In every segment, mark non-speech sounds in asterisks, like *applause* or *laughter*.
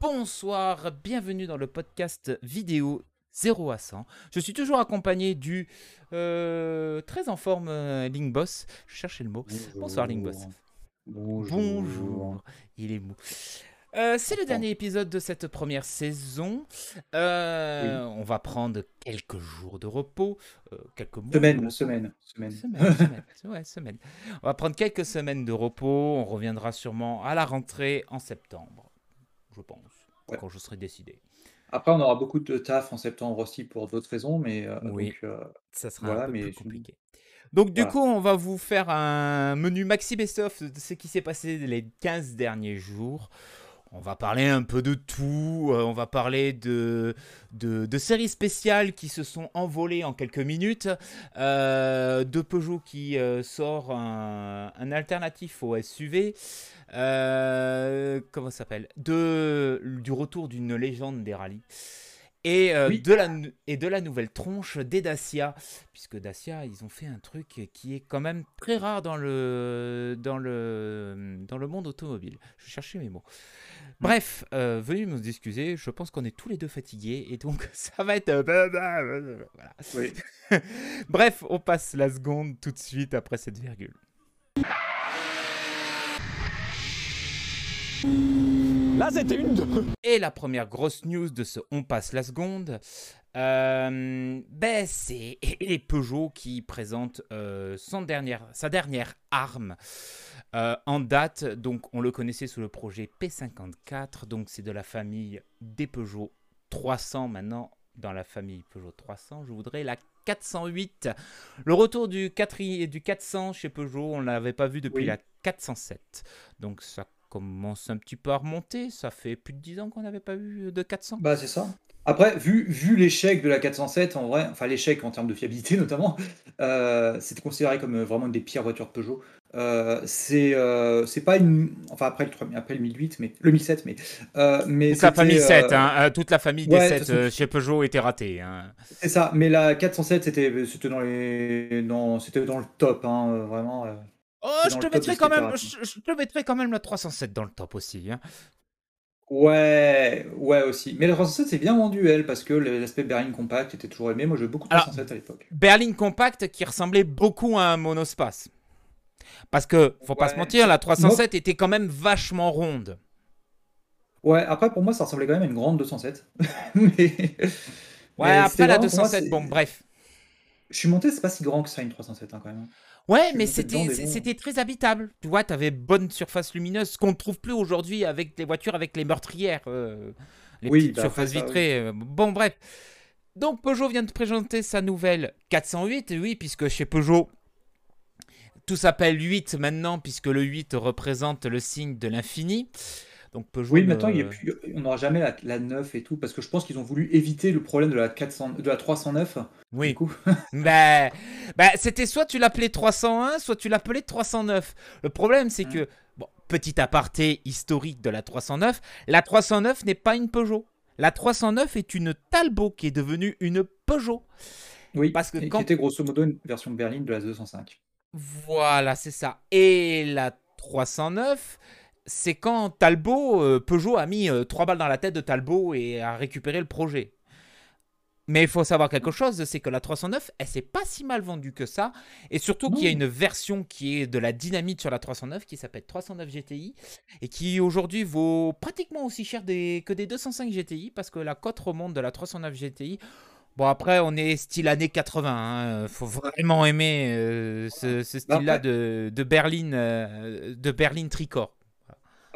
bonsoir, bienvenue dans le podcast vidéo 0 à 100. Je suis toujours accompagné du euh, très en forme euh, Link Boss. Je cherchais le mot. Bonsoir Link Boss. Bonjour. Bonjour. Il est mou. Euh, c'est le dernier épisode de cette première saison. Euh, On va prendre quelques jours de repos, euh, quelques mois. Semaine, semaine, semaine. Semaine, semaine. *laughs* Ouais, semaine. On va prendre quelques semaines de repos. On reviendra sûrement à la rentrée en septembre, je pense, Ouais. quand je serai décidé. Après, on aura beaucoup de taf en septembre aussi pour d'autres raisons, mais euh, Oui. donc, euh, Ça sera Voilà, un peu mais plus sinon- compliqué. Donc du Voilà. coup, on va vous faire un menu maxi best-of de ce qui s'est passé les 15 derniers jours. On va parler un peu de tout. euh, On va parler de, séries spéciales qui se sont envolées en quelques minutes. euh, de Peugeot qui euh, sort un, un alternatif au SUV. comment ça s'appelle? Du retour d'une légende des rallyes. Et, euh, Oui. de la, et de la nouvelle tronche des Dacia. Puisque Dacia, ils ont fait un truc qui est quand même très rare dans le, dans le, dans le monde automobile. Je cherchais mes mots. Bref, euh, veuillez nous excuser, je pense qu'on est tous les deux fatigués et donc *laughs* ça va être... euh, voilà. oui. *laughs* Bref, on passe la seconde tout de suite après cette virgule. Là, c'était une deux. Et la première grosse news de ce On passe la seconde, euh, ben c'est *laughs* les Peugeot qui présentent euh, son dernière, sa dernière arme euh, en date. Donc on le connaissait sous le projet P54, donc c'est de la famille des Peugeot 300 maintenant. Dans la famille Peugeot 300, je voudrais la 408. Le retour du, 4, du 400 chez Peugeot, on ne l'avait pas vu depuis Oui. la 407. Donc ça commence un petit peu à remonter. Ça fait plus de 10 ans qu'on n'avait pas vu de 400. Bah, c'est ça. Après, vu, vu l'échec de la 407, en vrai, enfin l'échec en termes de fiabilité *laughs* notamment, euh, c'était considéré comme euh, vraiment une des pires voitures Peugeot. Euh, c'est euh, c'est pas une. Enfin, après le, 3000 après le 1008, mais, le 1007, mais. euh, mais Toute la famille euh, 7, hein, toute la famille des ouais, 7 de toute façon- euh, chez Peugeot était ratée. hein. C'est ça, mais la 407, c'était c'était dans les. Dans, c'était dans le top, hein, vraiment. Oh, je te, mettrai quand même, était je, je te mettrai quand même la 307 dans le top aussi. hein. Ouais, ouais aussi. Mais la 307 c'est bien vendu elle parce que l'aspect berline compact était toujours aimé. Moi, j'ai beaucoup de Alors- 307 à l'époque. Berline compact qui ressemblait beaucoup à un monospace. Parce que, faut pas se mentir, la 307 était quand même vachement ronde. Ouais, après pour moi ça ressemblait quand même à une grande 207. *laughs* Mais Ouais, mais après la vraiment, pour moi, 207, c'est- bon, bref. Je suis monté, c'est pas si grand que ça une 307 hein, quand même. Ouais, mais c'était très habitable. Tu vois, t'avais bonne surface lumineuse, ce qu'on ne trouve plus aujourd'hui avec les voitures avec les meurtrières, euh, les Oui, petites bah, surfaces ça, vitrées. euh, Bon, bref. Donc Peugeot vient de présenter sa nouvelle 408, et oui, puisque chez Peugeot, tout s'appelle 8 maintenant, puisque le 8 représente le signe de l'infini. Donc Peugeot. Oui, maintenant il y a plus- on n'aura jamais la, la 9 et tout parce que je pense qu'ils ont voulu éviter le problème de la 400, de la 309. Oui. Du coup, *laughs* Bah, bah, c'était soit tu l'appelais 301, soit tu l'appelais 309. Le problème, c'est Mm. que, bon, petit aparté historique de la 309, la 309 n'est pas une Peugeot. La 309 est une Talbot qui est devenue une Peugeot. oui, Parce que et quand- qui était grosso modo une version berline de la 205. Voilà, c'est ça. Et la 309, c'est quand Talbot, euh, Peugeot a mis euh, trois balles dans la tête de Talbot et a récupéré le projet. Mais il faut savoir quelque chose, c'est que la 309, elle s'est pas si mal vendue que ça. Et surtout qu'il y a une version qui est de la dynamite sur la 309 qui s'appelle 309 GTI et qui aujourd'hui vaut pratiquement aussi cher des- que des 205 GTI parce que la cote remonte de la 309 GTI. Bon après on est style années 80, hein. faut vraiment aimer euh, ce, ce Bah, style-là de, de berline euh, de berline tricorps.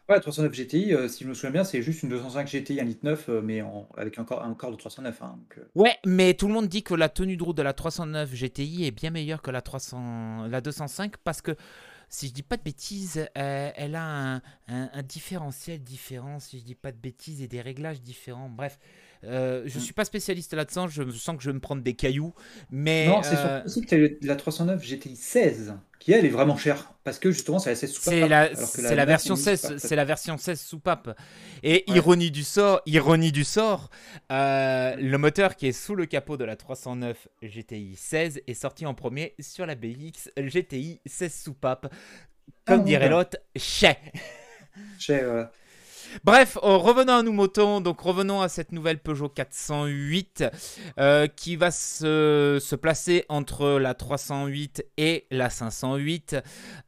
La 309 GTI, euh, si je me souviens bien, c'est juste une 205 GTI 1.9 litre, euh, mais avec un corps, un corps de 309. hein, euh, Ouais, mais tout le monde dit que la tenue de route de la 309 GTI est bien meilleure que la 300, la 205 parce que si je dis pas de bêtises, euh, elle a un, un- un différentiel différent, si je dis pas de bêtises, et des réglages différents. Bref, euh, je Mm. suis pas spécialiste là-dedans, je sens que je vais me prendre des cailloux, mais Non, c'est euh, surtout aussi que tu as la 309 GTI 16, qui elle est vraiment chère, parce que justement c'est la 16 soupape. C'est la, alors que c'est la la 9 version est une 16, soupape. c'est la version 16 soupape. Et Ouais. ironie du sort, ironie du sort, euh, le moteur qui est sous le capot de la 309 GTI 16 est sorti en premier sur la BX GTI 16 soupape. Comme Ah, dirait l'autre, chais. Cher, voilà. Bref, oh, revenons à nous moutons. Donc revenons à cette nouvelle Peugeot 408 euh, qui va se, se, placer entre la 308 et la 508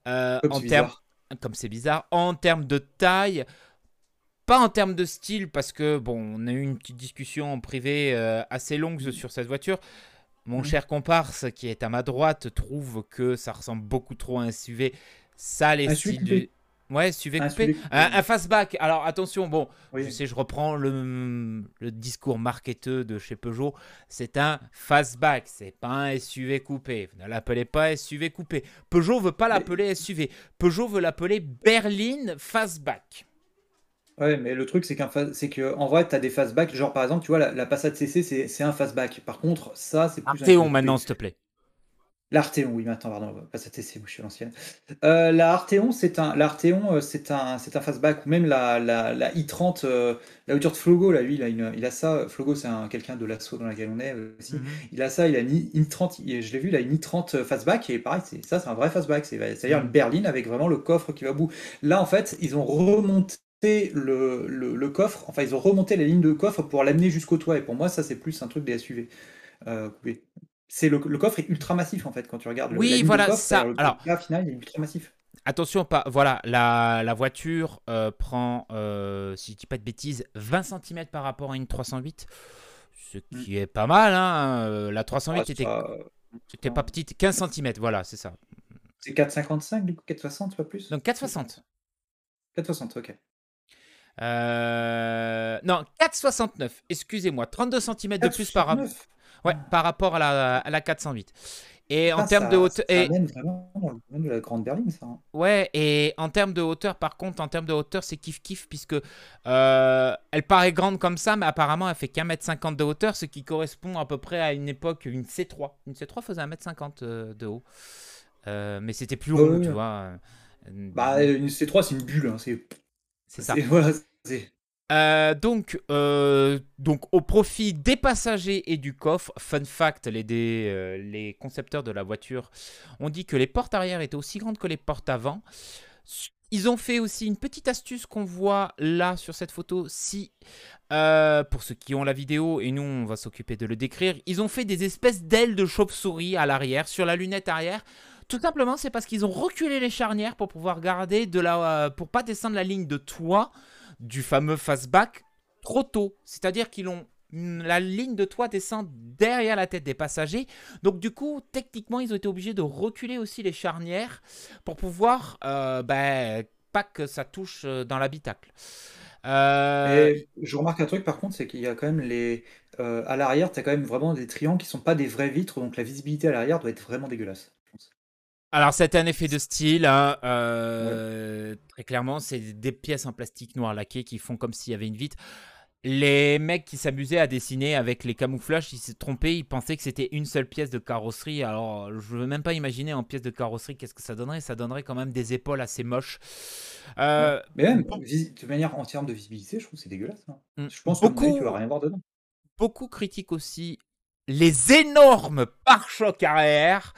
euh, en termes comme c'est bizarre en termes de taille. Pas en termes de style, parce que, bon, on a eu une petite discussion en privé euh, assez longue sur cette voiture. Mon mmh. cher comparse, qui est à ma droite, trouve que ça ressemble beaucoup trop à un SUV. Ça, les styles du... Ouais, SUV coupé. Un, fastback. Alors attention, bon, je sais, je reprends le, le, discours marketeux de chez Peugeot. C'est un fastback, c'est pas un SUV coupé. Vous ne l'appelez pas SUV coupé. Peugeot veut pas l'appeler SUV. Peugeot veut l'appeler berline fastback. Ouais, mais le truc, c'est qu'en c'est que, en vrai, tu as des fastbacks. Genre, par exemple, tu vois, la, la Passat CC, c'est un fastback. Par contre, ça, c'est plus. Arteon maintenant, s'il te plaît. L'Arteon, oui, maintenant, pardon, Passat CC, moi je suis l'ancienne. Euh, la Arteon, c'est un, euh, c'est un, c'est un fastback, ou même la, la, la i30, euh, la hauteur de Flogo, là, lui, il a, une, il a ça. Flogo, c'est quelqu'un de l'assaut dans laquelle on est aussi. Mhm. Il a ça, il a une i30, je l'ai vu, il a une i30 fastback, et pareil, c'est, ça, c'est un vrai fastback, c'est-à-dire une berline avec vraiment le coffre qui va au bout. Là, en fait, ils ont remonté le, le, coffre, enfin ils ont remonté la ligne de coffre pour l'amener jusqu'au toit. Et pour moi, ça c'est plus un truc des SUV. Euh, c'est le, coffre est ultra massif en fait quand tu regardes. Oui, voilà ça. Alors, final, il est ultra massif. Attention, pas, voilà, la, la voiture euh, prend, euh, si je dis pas de bêtises, 20 cm par rapport à une 308, ce hmm. qui est pas mal. Hein. La 308 ah, était, pas petite, 15 cm, voilà, c'est ça. C'est 4,55 du coup, 4,60 pas plus? Donc 4,60. 4,60, ok. Euh, non, 4,69. Excusez-moi, 32 cm de plus par, ouais, par rapport à la, à la 408. Et en termes de hauteur. et... vraiment de la grande berline, ça. Hein. Ouais, et en termes de hauteur, par contre, en termes de hauteur, c'est kiff-kiff, puisque euh, elle paraît grande comme ça, mais apparemment, elle fait qu'un mètre 50 de hauteur, ce qui correspond à peu près à une époque, une C3. Une C3 faisait 1 mètre 50 euh, de haut. mais c'était plus haut, tu vois. Bah, une C3, c'est une bulle. Hein, c'est ça. *laughs* Voilà, euh, donc, euh, donc, au profit des passagers et du coffre, fun fact, les, euh, les concepteurs de la voiture ont dit que les portes arrière étaient aussi grandes que les portes avant. Ils ont fait aussi une petite astuce qu'on voit là sur cette photo. Si, pour ceux qui ont la vidéo, et nous on va s'occuper de le décrire, ils ont fait des espèces d'ailes de chauve-souris à l'arrière, sur la lunette arrière. Tout simplement, c'est parce qu'ils ont reculé les charnières pour pouvoir garder de la, pour pas descendre la ligne de toit du fameux fastback trop tôt. C'est-à-dire qu'ils ont la ligne de toit descend derrière la tête des passagers. Donc du coup, techniquement, ils ont été obligés de reculer aussi les charnières pour pouvoir euh, ben, pas que ça touche euh, dans l'habitacle. Euh... je remarque un truc par contre, c'est qu'il y a quand même les... À l'arrière, tu as quand même vraiment des triangles qui sont pas des vraies vitres, donc la visibilité à l'arrière doit être vraiment dégueulasse. Alors, c'est un effet de style. Hein, euh, très clairement, c'est des pièces en plastique noir laqué qui font comme s'il y avait une vitre. Les mecs qui s'amusaient à dessiner avec les camouflages, ils s'est trompés, ils pensaient que c'était une seule pièce de carrosserie. Alors, je veux même pas imaginer en pièce de carrosserie qu'est-ce que ça donnerait? Ça donnerait quand même des épaules assez moches. Euh, Mais même, de manière en termes de visibilité, je trouve que c'est dégueulasse. Hein. Mm. Je pense beaucoup, que tu vas rien voir dedans. Beaucoup critiquent aussi les énormes pare-chocs arrière.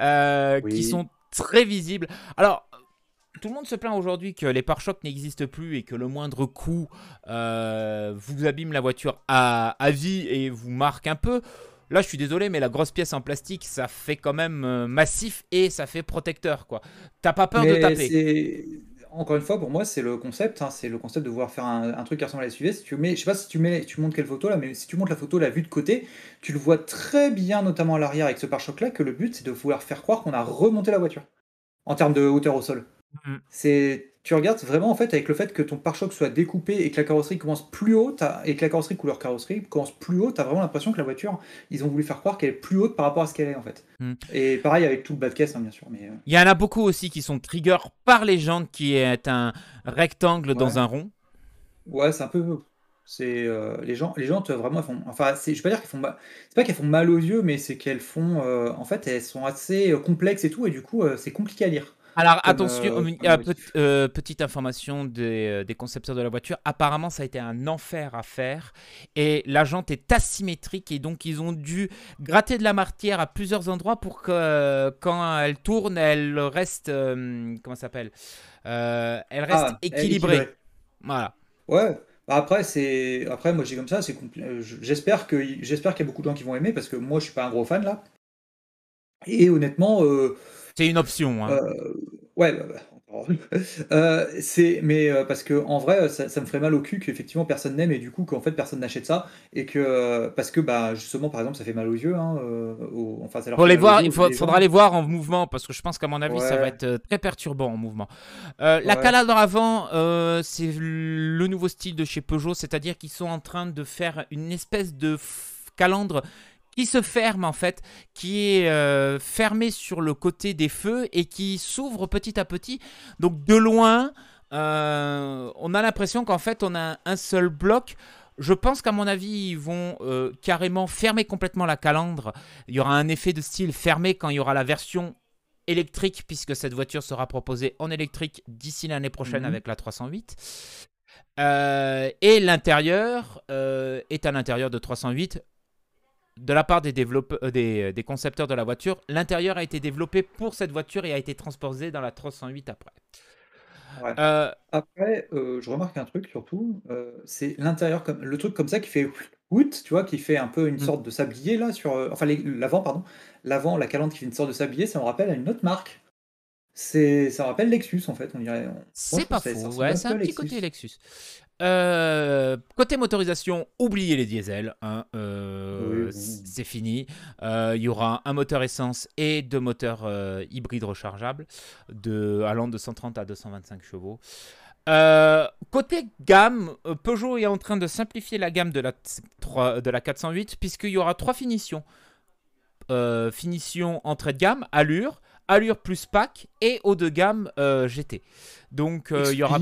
Euh, qui sont très visibles. Alors, tout le monde se plaint aujourd'hui que les pare-chocs n'existent plus et que le moindre coup euh, vous abîme la voiture à, à, vie et vous marque un peu. Là, je suis désolé, mais la grosse pièce en plastique, ça fait quand même euh, massif et ça fait protecteur, quoi. T'as pas peur de taper? Encore une fois, pour moi, c'est le concept. Hein, c'est le concept de vouloir faire un, truc qui ressemble à la SUV. Si tu mets, je sais pas si tu mets, tu montres quelle photo là, mais si tu montres la photo, la vue de côté, tu le vois très bien, notamment à l'arrière avec ce pare-choc là, que le but c'est de vouloir faire croire qu'on a remonté la voiture en termes de hauteur au sol. Mm. C'est tu regardes vraiment en fait avec le fait que ton pare-choc soit découpé et que la carrosserie commence plus haute et que la carrosserie couleur carrosserie commence plus haute, t'as vraiment l'impression que la voiture, ils ont voulu faire croire qu'elle est plus haute par rapport à ce qu'elle est en fait. Mm. Et pareil avec tout le bas de caisse hein, bien sûr. Mais euh. il y en a beaucoup aussi qui sont trigger par les jantes qui est un rectangle dans un rond. Ouais, c'est un peu c'est euh, les gens les jantes vraiment font enfin je vais pas dire qu'elles font c'est pas qu'elles font mal aux yeux mais c'est qu'elles font euh, en fait elles sont assez complexes et tout et du coup c'est compliqué à lire. Alors attention, euh, euh, euh, petite information des, concepteurs de la voiture. Apparemment, ça a été un enfer à faire et la jante est asymétrique et donc ils ont dû gratter de la matière à plusieurs endroits pour que quand elle tourne, elle reste comment s'appelle Elle reste ah, équilibrée. Voilà. Ouais. Bah, après, c'est après moi j'ai comme ça, c'est j'espère que j'espère qu'il y a beaucoup de gens qui vont aimer parce que moi je suis pas un gros fan là. Et honnêtement, euh, c'est une option. Hein. Euh, ouais, bah, bah, *laughs* euh, c'est mais euh, parce que en vrai ça, me ferait mal au cul qu'effectivement personne n'aime et du coup qu'en fait personne n'achète ça et que parce que bah justement par exemple ça fait mal aux yeux hein, enfin ça les voir il faudra les voir en mouvement parce que je pense qu'à mon avis ça va être très perturbant en mouvement la calandre avant c'est le nouveau style de chez Peugeot c'est-à-dire qu'ils sont en train de faire une espèce de calandre qui se ferme en fait, qui est euh, fermé sur le côté des feux et qui s'ouvre petit à petit. Donc de loin, euh, on a l'impression qu'en fait on a un seul bloc. Je pense qu'à mon avis, ils vont euh, carrément fermer complètement la calandre. Il y aura un effet de style fermé quand il y aura la version électrique, puisque cette voiture sera proposée en électrique d'ici l'année prochaine mhm. avec la 308. et l'intérieur est à l'intérieur de 308 de la part des, développeurs, euh, euh, des, concepteurs de la voiture, l'intérieur a été développé pour cette voiture et a été transposé dans la 308 après. Euh, après, je remarque un truc surtout, c'est l'intérieur, comme le truc comme ça qui fait out, tu vois, qui fait un peu une mm. sorte de sablier là sur, enfin l'avant pardon, l'avant, la calandre qui fait une sorte de sablier, ça me rappelle à une autre marque. C'est, ça me rappelle Lexus en fait, on dirait. C'est pas faux, ouais, c'est un petit côté Lexus. Euh, côté motorisation, oubliez les diesels, hein, euh, c'est fini. Euh, il y aura un moteur essence et deux moteurs hybrides rechargeables de, allant de 130 à 225 chevaux. côté gamme, Peugeot est en train de simplifier la gamme de la, 3, de la 408 puisqu'il y aura trois finitions. finition entrée de gamme, allure, allure plus pack et haut de gamme GT. Donc il y aura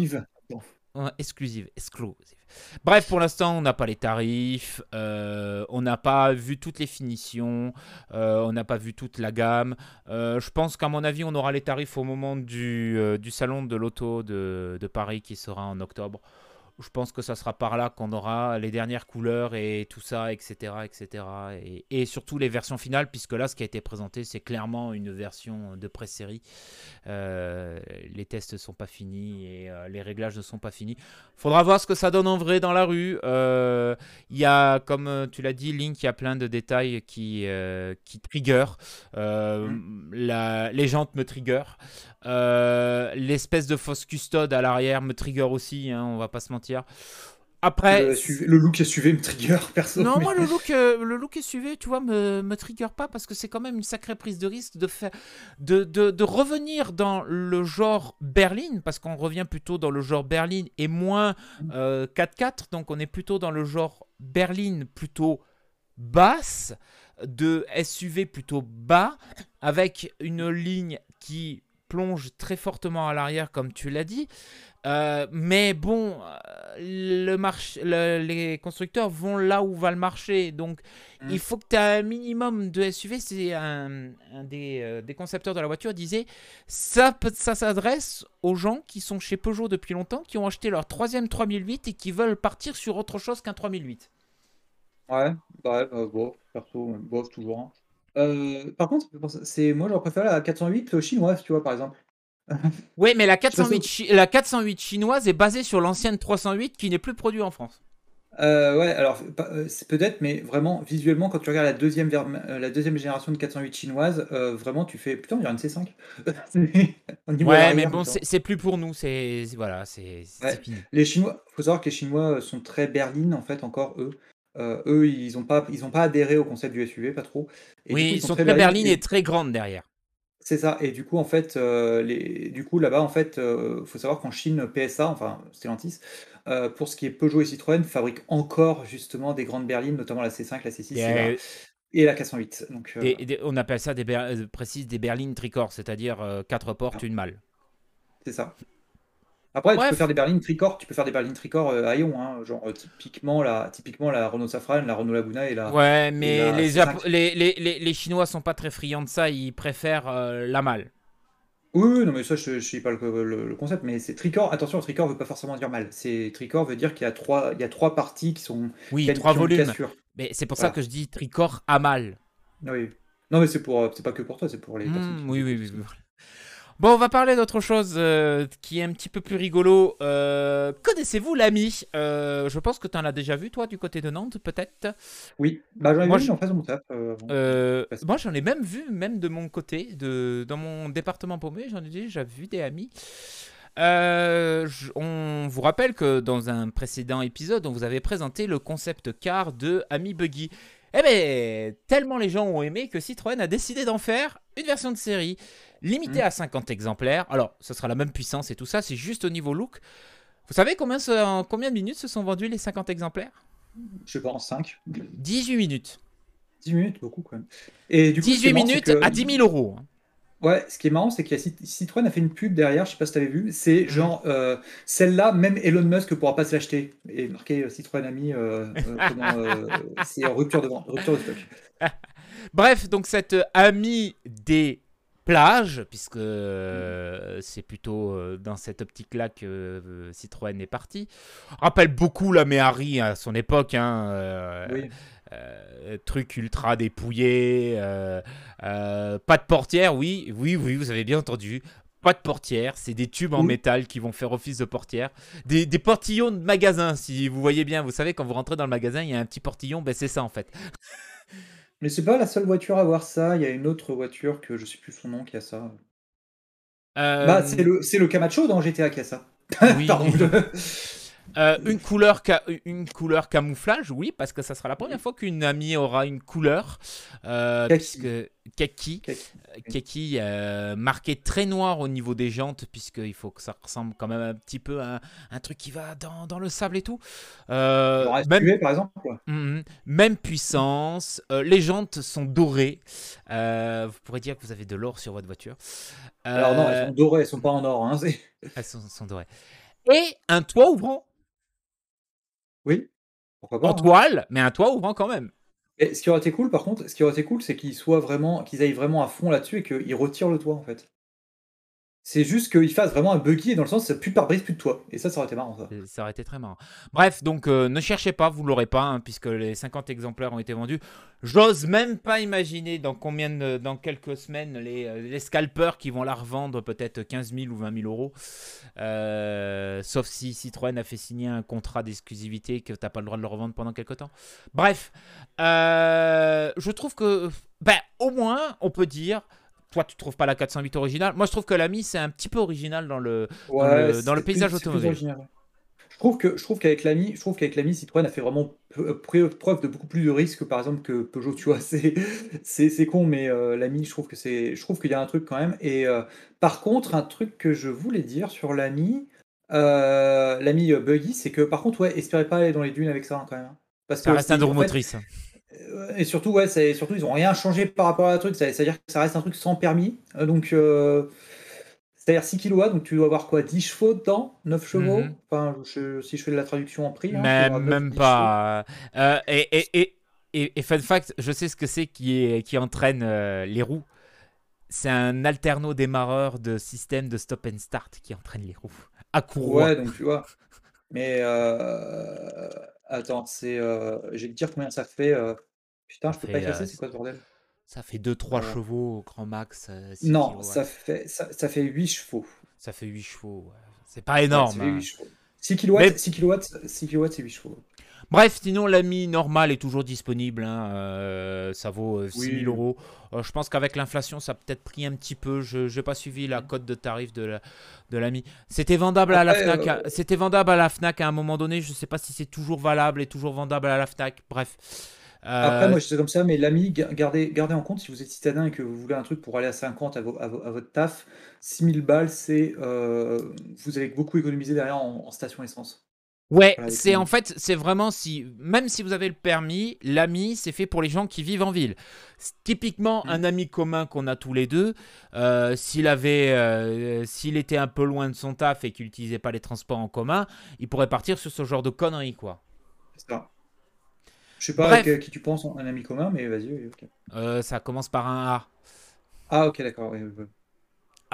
exclusive, exclusive. Bref, pour l'instant, on n'a pas les tarifs, euh, on n'a pas vu toutes les finitions, euh, on n'a pas vu toute la gamme. Euh, je pense qu'à mon avis, on aura les tarifs au moment du, salon de l'auto de, Paris qui sera en octobre. Je pense que ça sera par là qu'on aura les dernières couleurs et tout ça, etc. etc. Et, surtout les versions finales, puisque là, ce qui a été présenté, c'est clairement une version de pré-série. Euh, les tests ne sont pas finis et euh, les réglages ne sont pas finis. Faudra voir ce que ça donne en vrai dans la rue. Euh, il y a, comme tu l'as dit, Link, il y a plein de détails qui, qui trigger. Mm. les jantes me trigger. L'espèce de fausse custode à l'arrière me trigger aussi, hein, on va pas se mentir. Après, le, look SUV me trigger, *laughs* perso. Non, moi, le look, euh, le look SUV, tu vois, me, me trigger pas parce que c'est quand même une sacrée prise de risque de, faire, de, de, de revenir dans le genre berline, parce qu'on revient plutôt dans le genre berline et moins 4x4, mm. euh, donc on est plutôt dans le genre berline plutôt basse, de SUV plutôt bas, avec une ligne qui plonge très fortement à l'arrière, comme tu l'as dit. Euh, mais bon, euh, le marché, les constructeurs vont là où va le marché. Donc, mm. il faut que tu aies un minimum de SUV. C'est un, des, euh, des, concepteurs de la voiture disait ça, ça s'adresse aux gens qui sont chez Peugeot depuis longtemps, qui ont acheté leur troisième 3008 et qui veulent partir sur autre chose qu'un 3008. Ouais, bah, bon, perso, bof, toujours. Hein. par contre, c'est moi, j'aurais préféré la 408 chinoise, tu vois, par exemple. *laughs* Oui, mais la 408, la 408 chinoise est basée sur l'ancienne 308 qui n'est plus produite en France. Euh, ouais, alors euh, c'est peut-être, mais vraiment visuellement, quand tu regardes la deuxième, euh, la deuxième génération de 408 chinoise, vraiment tu fais putain, il y a une C5. *laughs* ouais, mais bon, c'est plus pour nous, c'est voilà, c'est fini. Les Chinois, faut savoir que les Chinois sont très berlines en fait, encore eux. eux, ils n'ont pas, ils ont pas adhéré au concept du SUV, pas trop. oui, ils sont, très, berlines et très grandes derrière. C'est ça. Et du coup, en fait, euh, les... du coup, là-bas, en fait, euh, faut savoir qu'en Chine, PSA, enfin Stellantis, euh, pour ce qui est Peugeot et Citroën, fabrique encore justement des grandes berlines, notamment la C5, la C6 et, la... 408. Donc, on appelle ça des, précise des berlines tricorps, c'est-à-dire quatre portes, une malle. C'est ça. Après, tu peux faire des berlines tricorps, tu peux faire des berlines tricorps à euh, Ion, hein, genre euh, typiquement la, typiquement la Renault Safran, la Renault Laguna et la. Ouais, mais les, les, les, les, Chinois sont pas très friands de ça, ils préfèrent euh, la malle. Oui, non, mais ça, je ne sais pas le, concept, mais c'est tricorps. Attention, tricorps veut pas forcément dire mal. C'est tricorps veut dire qu'il y a trois, il y a trois parties qui sont. Oui, trois volumes. Mais c'est pour ça que je dis tricorps à mal. Oui. Non, mais c'est pour, c'est pas que pour toi, c'est pour les. Mmh, oui, oui, oui. Bon, on va parler d'autre chose euh, qui est un petit peu plus rigolo. Euh, Connaissez-vous l'ami Euh, Je pense que tu en as déjà vu, toi, du côté de Nantes, peut-être? Oui, bah, j'en ai Moi, vu je- en face de mon taf. moi, j'en ai même vu, même de mon côté, de, dans mon département paumé, j'en ai déjà vu des amis. Euh, on vous rappelle que dans un précédent épisode, on vous avait présenté le concept car de Ami Buggy. Eh bien, tellement les gens ont aimé que Citroën a décidé d'en faire une version de série limitée Mhm. à 50 exemplaires. Alors, ce sera la même puissance et tout ça, c'est juste au niveau look. Vous savez combien, en combien de minutes se sont vendus les 50 exemplaires? Je sais pas, en 5. 18 minutes. 10 minutes, beaucoup quand même. Et du coup, ce qui 18 est marrant, minutes que- à 10 000 euros. hein. Ouais, ce qui est marrant, c'est Cit- Citroën a fait une pub derrière, je sais pas si tu avais vu, c'est Mhm. genre euh, celle-là, même Elon Musk ne pourra pas se l'acheter. Et marqué euh, Citroën Ami, euh, euh, euh, *laughs* c'est en rupture de vente, rupture de stock. Bref, donc cette amie des plages, puisque euh, c'est plutôt euh, dans cette optique-là que euh, Citroën est parti, rappelle beaucoup la Méhari à son époque. Hein, Oui. truc ultra dépouillé, pas de portière, oui, oui, oui, vous avez bien entendu. Pas de portière, c'est des tubes en Oui. métal qui vont faire office de portière. Des, des portillons de magasin, si vous voyez bien. Vous savez, quand vous rentrez dans le magasin, il y a un petit portillon, ben c'est ça en fait. Mais c'est pas la seule voiture à avoir ça, il y a une autre voiture que je sais plus son nom qui a ça. Euh, Bah, c'est le, c'est le Camacho dans GTA qui a ça. *laughs* oui. Pardon. Euh, une, couleur une couleur camouflage, oui, parce que ça sera la première fois qu'une amie aura une couleur. Euh, Kaki. puisque Kaki, Kaki. euh, Kaki euh, marqué très noir au niveau des jantes, puisqu'il faut que ça ressemble quand même un petit peu à un, truc qui va dans, dans le sable et tout. Même, SUV, par exemple. quoi. Mhm. même puissance, les jantes sont dorées. Vous pourrez dire que vous avez de l'or sur votre voiture. Alors non, elles sont dorées, elles sont pas en or. Hein, elles sont, sont dorées. Et un toit ouvrant. Oui, pourquoi pas. En hein. toile, mais un toit ouvrant quand même. Et ce qui aurait été cool, par contre, ce qui aurait été cool, c'est qu'ils soient vraiment, qu'ils aillent vraiment à fond là-dessus et qu'ils retirent le toit, en fait. C'est juste qu'ils fassent vraiment un buggy et dans le sens, plus de pare-brise, plus de toit. Et ça, ça aurait été marrant, ça. Ça aurait été très marrant. Bref, donc euh, ne cherchez pas, vous l'aurez pas, hein, puisque les 50 exemplaires ont été vendus. J'ose même pas imaginer dans combien dans quelques semaines les, euh, les scalpers qui vont la revendre peut-être 15 000 ou 20 000 euros. Euh, sauf si Citroën a fait signer un contrat d'exclusivité que t'as pas le droit de le revendre pendant quelques temps. Bref, je trouve que, ben, au moins, on peut dire. Toi, tu trouves pas la 408 originale. Moi, je trouve que l'ami, c'est un petit peu original dans le, dans le- dans paysage automobile. Je trouve que je trouve qu'avec l'ami, je trouve qu'avec l'ami Citroën a fait vraiment preuve de beaucoup plus de risques par exemple que Peugeot, tu vois, *laughs* c'est con mais euh, l'ami, je trouve que c'est je trouve qu'il y a un truc quand même et euh, par contre, un truc que je voulais dire sur l'ami euh, l'ami Buggy, c'est que par contre ouais, espérez pas aller dans les dunes avec ça hein, quand même. hein. Parce Ça que reste un en drôle fait, Et surtout, ouais, c'est surtout ils ont rien changé par rapport à la truc. C'est-à-dire que ça reste un truc sans permis. Euh, Donc, euh, c'est-à-dire 6 kW, donc tu dois avoir quoi 10 chevaux dedans? 9 chevaux? Mhm. Enfin, je- si je fais de la traduction en prix. hein, Même, auras neuf, même 10 pas. Euh, et, et, et, fun fact, je sais ce que c'est qui, est, qui entraîne euh, les roues. C'est un alterno démarreur de système de stop and start qui entraîne les roues. À courroie. Ouais, donc tu vois. Mais euh, attends, c'est. euh, je vais te dire combien ça fait. euh, Putain, je peux fait, pas effacer, euh, c'est quoi ce bordel? Ça fait 2-3 Euh, chevaux au grand max. euh, Non, kilowatts. ça fait, ça, ça fait 8 chevaux. Ça fait 8 chevaux. ouais. C'est pas énorme. Ouais, ça fait hein. 8 chevaux. 6 kW, Mais- 6 kW, 6 kW, c'est 8 chevaux. Bref, sinon l'ami normal est toujours disponible. hein, euh, ça vaut euh, 6 000 Oui. euros. Euh, je pense qu'avec l'inflation, ça a peut-être pris un petit peu. Je n'ai pas suivi Mm. la cote de tarif de la- de l'ami. C'était vendable à la Fnac. euh, à- C'était vendable à la Fnac à un moment donné. Je ne sais pas si c'est toujours valable et toujours vendable à la Fnac. Bref. Euh, Après, moi, je sais comme ça, mais l'ami, ga- gardez, gardez en compte, si vous êtes citadin et que vous voulez un truc pour aller à 50 à, vo- à vo- à votre taf, 6000 balles, c'est euh, vous allez beaucoup économiser derrière en, en station essence. Ouais, c'est en fait, c'est vraiment si, même si vous avez le permis, l'ami, c'est fait pour les gens qui vivent en ville. Typiquement, Mm. un ami commun qu'on a tous les deux, euh, s'il avait, euh, s'il était un peu loin de son taf et qu'il n'utilisait pas les transports en commun, il pourrait partir sur ce genre de conneries, quoi. C'est ça. Je sais pas Bref. à qui tu penses, un ami commun, mais vas-y. oui, ok. Euh, ça commence par un A. Ah, ok, d'accord. oui.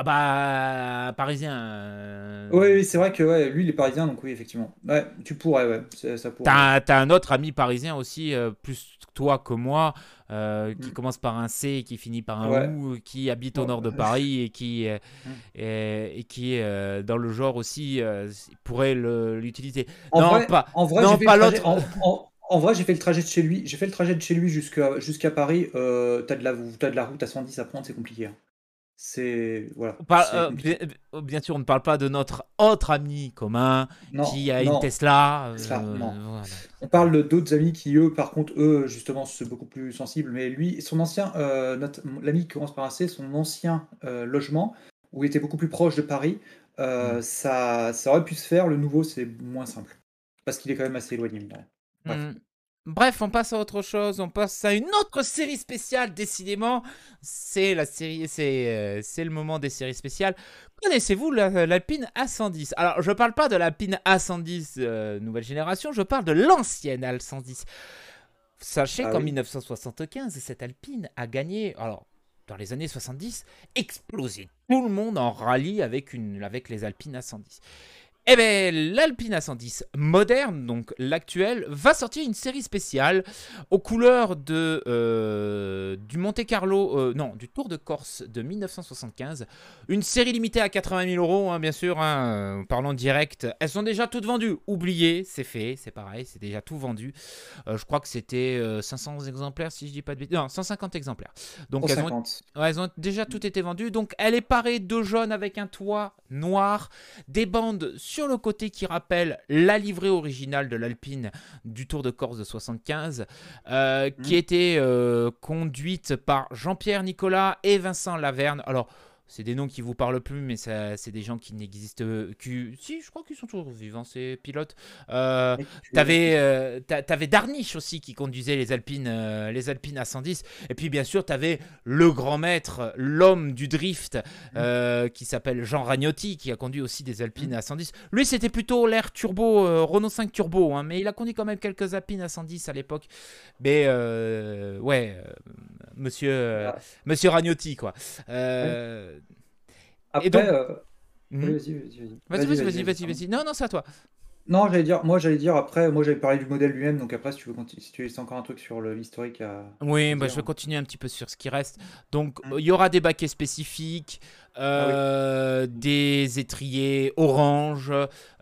Ah bah, parisien. euh, Oui, oui, c'est vrai que ouais, lui, il est parisien, donc oui, effectivement. Ouais, tu pourrais, ouais, ça, pourrait. T'as un- autre ami parisien aussi, euh, plus toi que moi, euh, qui Mm. commence par un C et qui finit par un Ouais. OU, qui habite au nord de Paris et qui, euh, Mm. et, et qui est dans le genre aussi pourrait l'utiliser. En non, vrai, pas- en vrai, non, j'ai fait pas le trajet- l'autre. En, en- en vrai, j'ai fait le trajet de chez lui. J'ai fait le trajet de chez lui jusqu'à jusqu'à Paris. T'as de la t'as de la route à 110 à prendre, c'est compliqué. hein. C'est voilà. On parle- c'est euh, compliqué. bien, bien sûr, on ne parle pas de notre autre ami commun Non, qui a non. une Tesla. Tesla, euh, non. voilà. On parle d'autres amis qui, eux, par contre, eux, justement, c'est beaucoup plus sensible. Mais lui, son ancien, euh, notre- l'ami qui commence par un C, son ancien euh, logement, où il était beaucoup plus proche de Paris, euh, Mm. ça, ça aurait pu se faire. Le nouveau, c'est moins simple. Parce qu'il est quand même assez éloigné. Bref. Hmm. Bref, on passe à autre chose. On passe à une autre série spéciale. Décidément, c'est la série, c'est euh, c'est le moment des séries spéciales. Connaissez-vous la- l'Alpine A110 Alors, je parle pas de l'Alpine A110 euh, nouvelle génération. Je parle de l'ancienne A110. Sachez Ah qu'en oui. 1975, cette Alpine a gagné. Alors. Dans les années 70, explosé tout le monde en rallye avec, une, avec les Alpines A110. Eh bien, l'Alpine A110 moderne, donc l'actuelle, va sortir une série spéciale aux couleurs de, euh, du Monte Carlo, euh, non, du Tour de Corse de 1975. Une série limitée à 80 000 euros, hein, bien sûr, hein, euh, parlant direct. Elles sont déjà toutes vendues. Oubliez, c'est fait, c'est pareil, c'est déjà tout vendu. Euh, je crois que c'était euh, 500 exemplaires, si je dis pas de bêtises. Non, 150 exemplaires. Donc elles ont 150. Ouais, elles ont déjà toutes été vendues. Donc, elle est parée de jaune avec un toit noir, des bandes sur le côté qui rappellent la livrée originale de l'Alpine du Tour de Corse de 75, euh, qui Mhm. était euh, conduite par Jean-Pierre Nicolas et Vincent Laverne. Alors, c'est des noms qui vous parlent plus, mais c'est des gens qui n'existent qui Si, je crois qu'ils sont toujours vivants, ces pilotes. Euh, T'avais euh, Darniche aussi qui conduisait les Alpines, euh, les Alpines à 110. Et puis bien sûr, t'avais le grand maître, l'homme du drift, euh, qui s'appelle Jean Ragnotti, qui a conduit aussi des Alpines à 110. Lui, c'était plutôt l'air turbo, euh, Renault 5 turbo, hein, mais il a conduit quand même quelques Alpines à 110 à l'époque. Mais euh, ouais, euh, monsieur, euh, Ah. monsieur Ragnotti, quoi. Euh, Après, donc- euh, oui, vas-y, vas-y, vas-y. Vas-y, vas-y. Non, non, c'est à toi. Non, j'allais dire, moi j'allais dire après, moi j'avais parlé du modèle lui-même, donc après si tu veux continuer, si tu laisses encore un truc sur le- l'historique à. Oui, à bah, je vais continuer un petit peu sur ce qui reste. Donc, Mm. il y aura des baquets spécifiques, Ah euh, des étriers orange,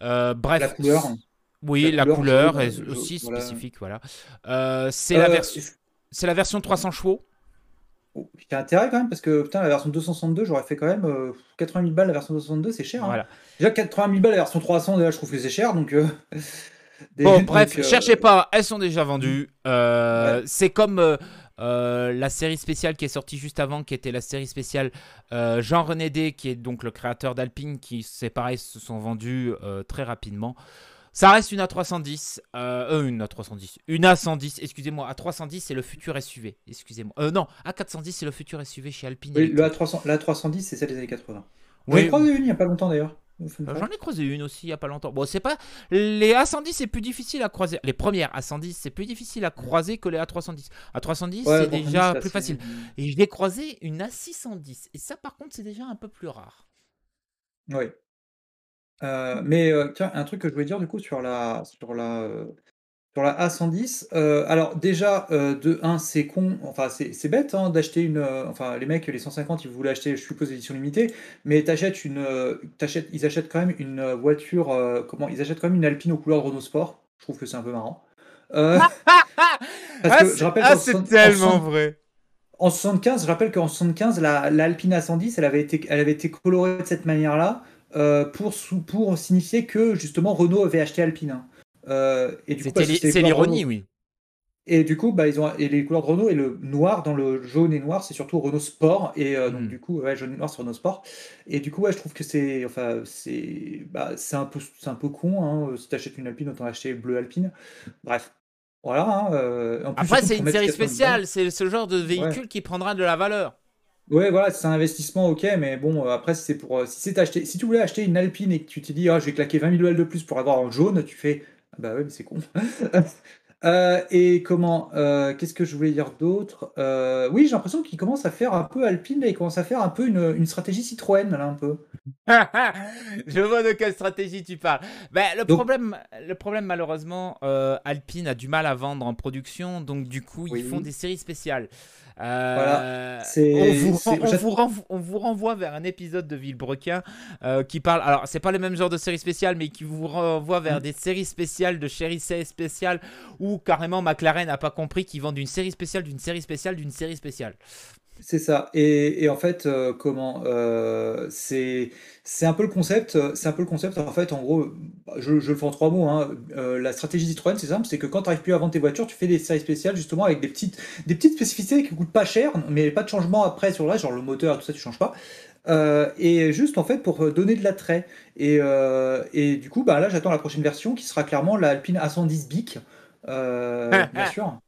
euh, bref. La couleur. Oui, la, la couleur, couleur est aussi voilà. spécifique, voilà. Euh, c'est la Euh, version, c'est la version 300 chevaux. Oh, Il y a intérêt quand même parce que putain, la version 262, j'aurais fait quand même euh, 80 000 balles la version 262, c'est cher. hein. Voilà. Déjà 80 000 balles la version 300, déjà je trouve que c'est cher, donc. euh, *laughs* des- Bon, donc, bref, euh, cherchez pas, elles sont déjà vendues. Euh, C'est comme euh, euh, la série spéciale qui est sortie juste avant, qui était la série spéciale euh, Jean-René D, qui est donc le créateur d'Alpine, qui, c'est pareil, se sont vendus euh, très rapidement. Ça reste une A310, euh, euh, une A310, une A110, excusez-moi, A310 c'est le futur SUV, excusez-moi. Euh, non, A410 c'est le futur SUV chez Alpine. Oui, le Electric. A300, la 310, c'est celle des années 80. J'en Oui, ai croisé une il n'y a pas longtemps d'ailleurs. Euh. J'en ai croisé une aussi il y a pas longtemps. Bon, c'est pas les A110 c'est plus difficile à croiser. Les premières A110 c'est plus difficile à croiser que les A310. A310 Ouais, c'est 310, déjà plus facile. Et je l'ai croisé une A610 et ça par contre c'est déjà un peu plus rare. Oui. Euh, mais tiens, un truc que je voulais dire du coup sur la sur la sur la A110. euh, alors déjà de 1 c'est con, enfin c'est c'est bête hein, d'acheter une, enfin les mecs les 150 ils voulaient acheter je suppose édition limitée, mais t'achètes une, euh, t'achètes, ils achètent quand même une voiture, comment ils achètent quand même une Alpine aux couleurs de Renault Sport. Je trouve que c'est un peu marrant. Euh, *laughs* Parce que je rappelle ah, qu'en c'est soixante- en tellement soixante- vrai. En 75, je rappelle qu'en 75, la, la Alpine A110, elle avait été, elle avait été colorée de cette manière-là pour, sou- pour signifier que justement Renault avait acheté Alpine. hein. Euh, et li- c'est c'est l'ironie, oui. Et du coup, bah, ils ont et les couleurs de Renault et le noir dans le jaune et noir, c'est surtout Renault Sport. Et euh, donc Mm. du coup, ouais, jaune et noir sur Renault Sport. Et du coup, ouais, je trouve que c'est, enfin, c'est, bah, c'est un peu, c'est un peu con. Hein, si t'achètes une Alpine, autant acheter bleu Alpine. Bref, voilà. hein, euh, en plus, Après c'est pour une série 80 balles. spéciale, c'est ce genre de véhicule qui prendra de la valeur. Ouais, voilà, c'est un investissement, ok, mais bon, euh, après, si c'est pour, euh, si c'est acheté, si tu voulais acheter une Alpine et que tu t'es dit, ah, je vais claquer 20 000 balles de plus pour avoir en jaune, tu fais, ah bah ouais, mais c'est con. *laughs* Euh, et comment euh, Qu'est-ce que je voulais dire d'autre? Euh, Oui, j'ai l'impression qu'il commence à faire un peu Alpine, là, il commence à faire un peu une, une stratégie Citroën, là, un peu. *laughs* je vois de quelle stratégie tu parles. Ben, le, problème, le problème, malheureusement, Alpine a du mal à vendre en production, donc du coup, ils font des séries spéciales. Euh, on, vous, renvoie vers un épisode de Villebrequin euh, qui parle. Alors, c'est pas le même genre de série spéciale, mais qui vous renvoie vers mm. des séries spéciales de séries spéciales où carrément McLaren n'a pas compris qu'ils vendent une série spéciale d'une série spéciale d'une série spéciale. C'est ça. Et, en fait, euh, comment euh, c'est c'est un peu le concept. C'est un peu le concept. En fait, en gros, je, je le fais en trois mots. Hein. Euh, la stratégie Citroën, c'est simple, c'est que quand tu n'arrives plus à vendre tes voitures, tu fais des séries spéciales justement avec des petites des petites spécificités qui coûtent pas cher, mais pas de changement après sur le reste, genre le moteur, tout ça, tu changes pas. et juste en fait pour donner de l'attrait. Et, et du coup, bah là, j'attends la prochaine version qui sera clairement la Alpine A110 Bic, *laughs* bien sûr.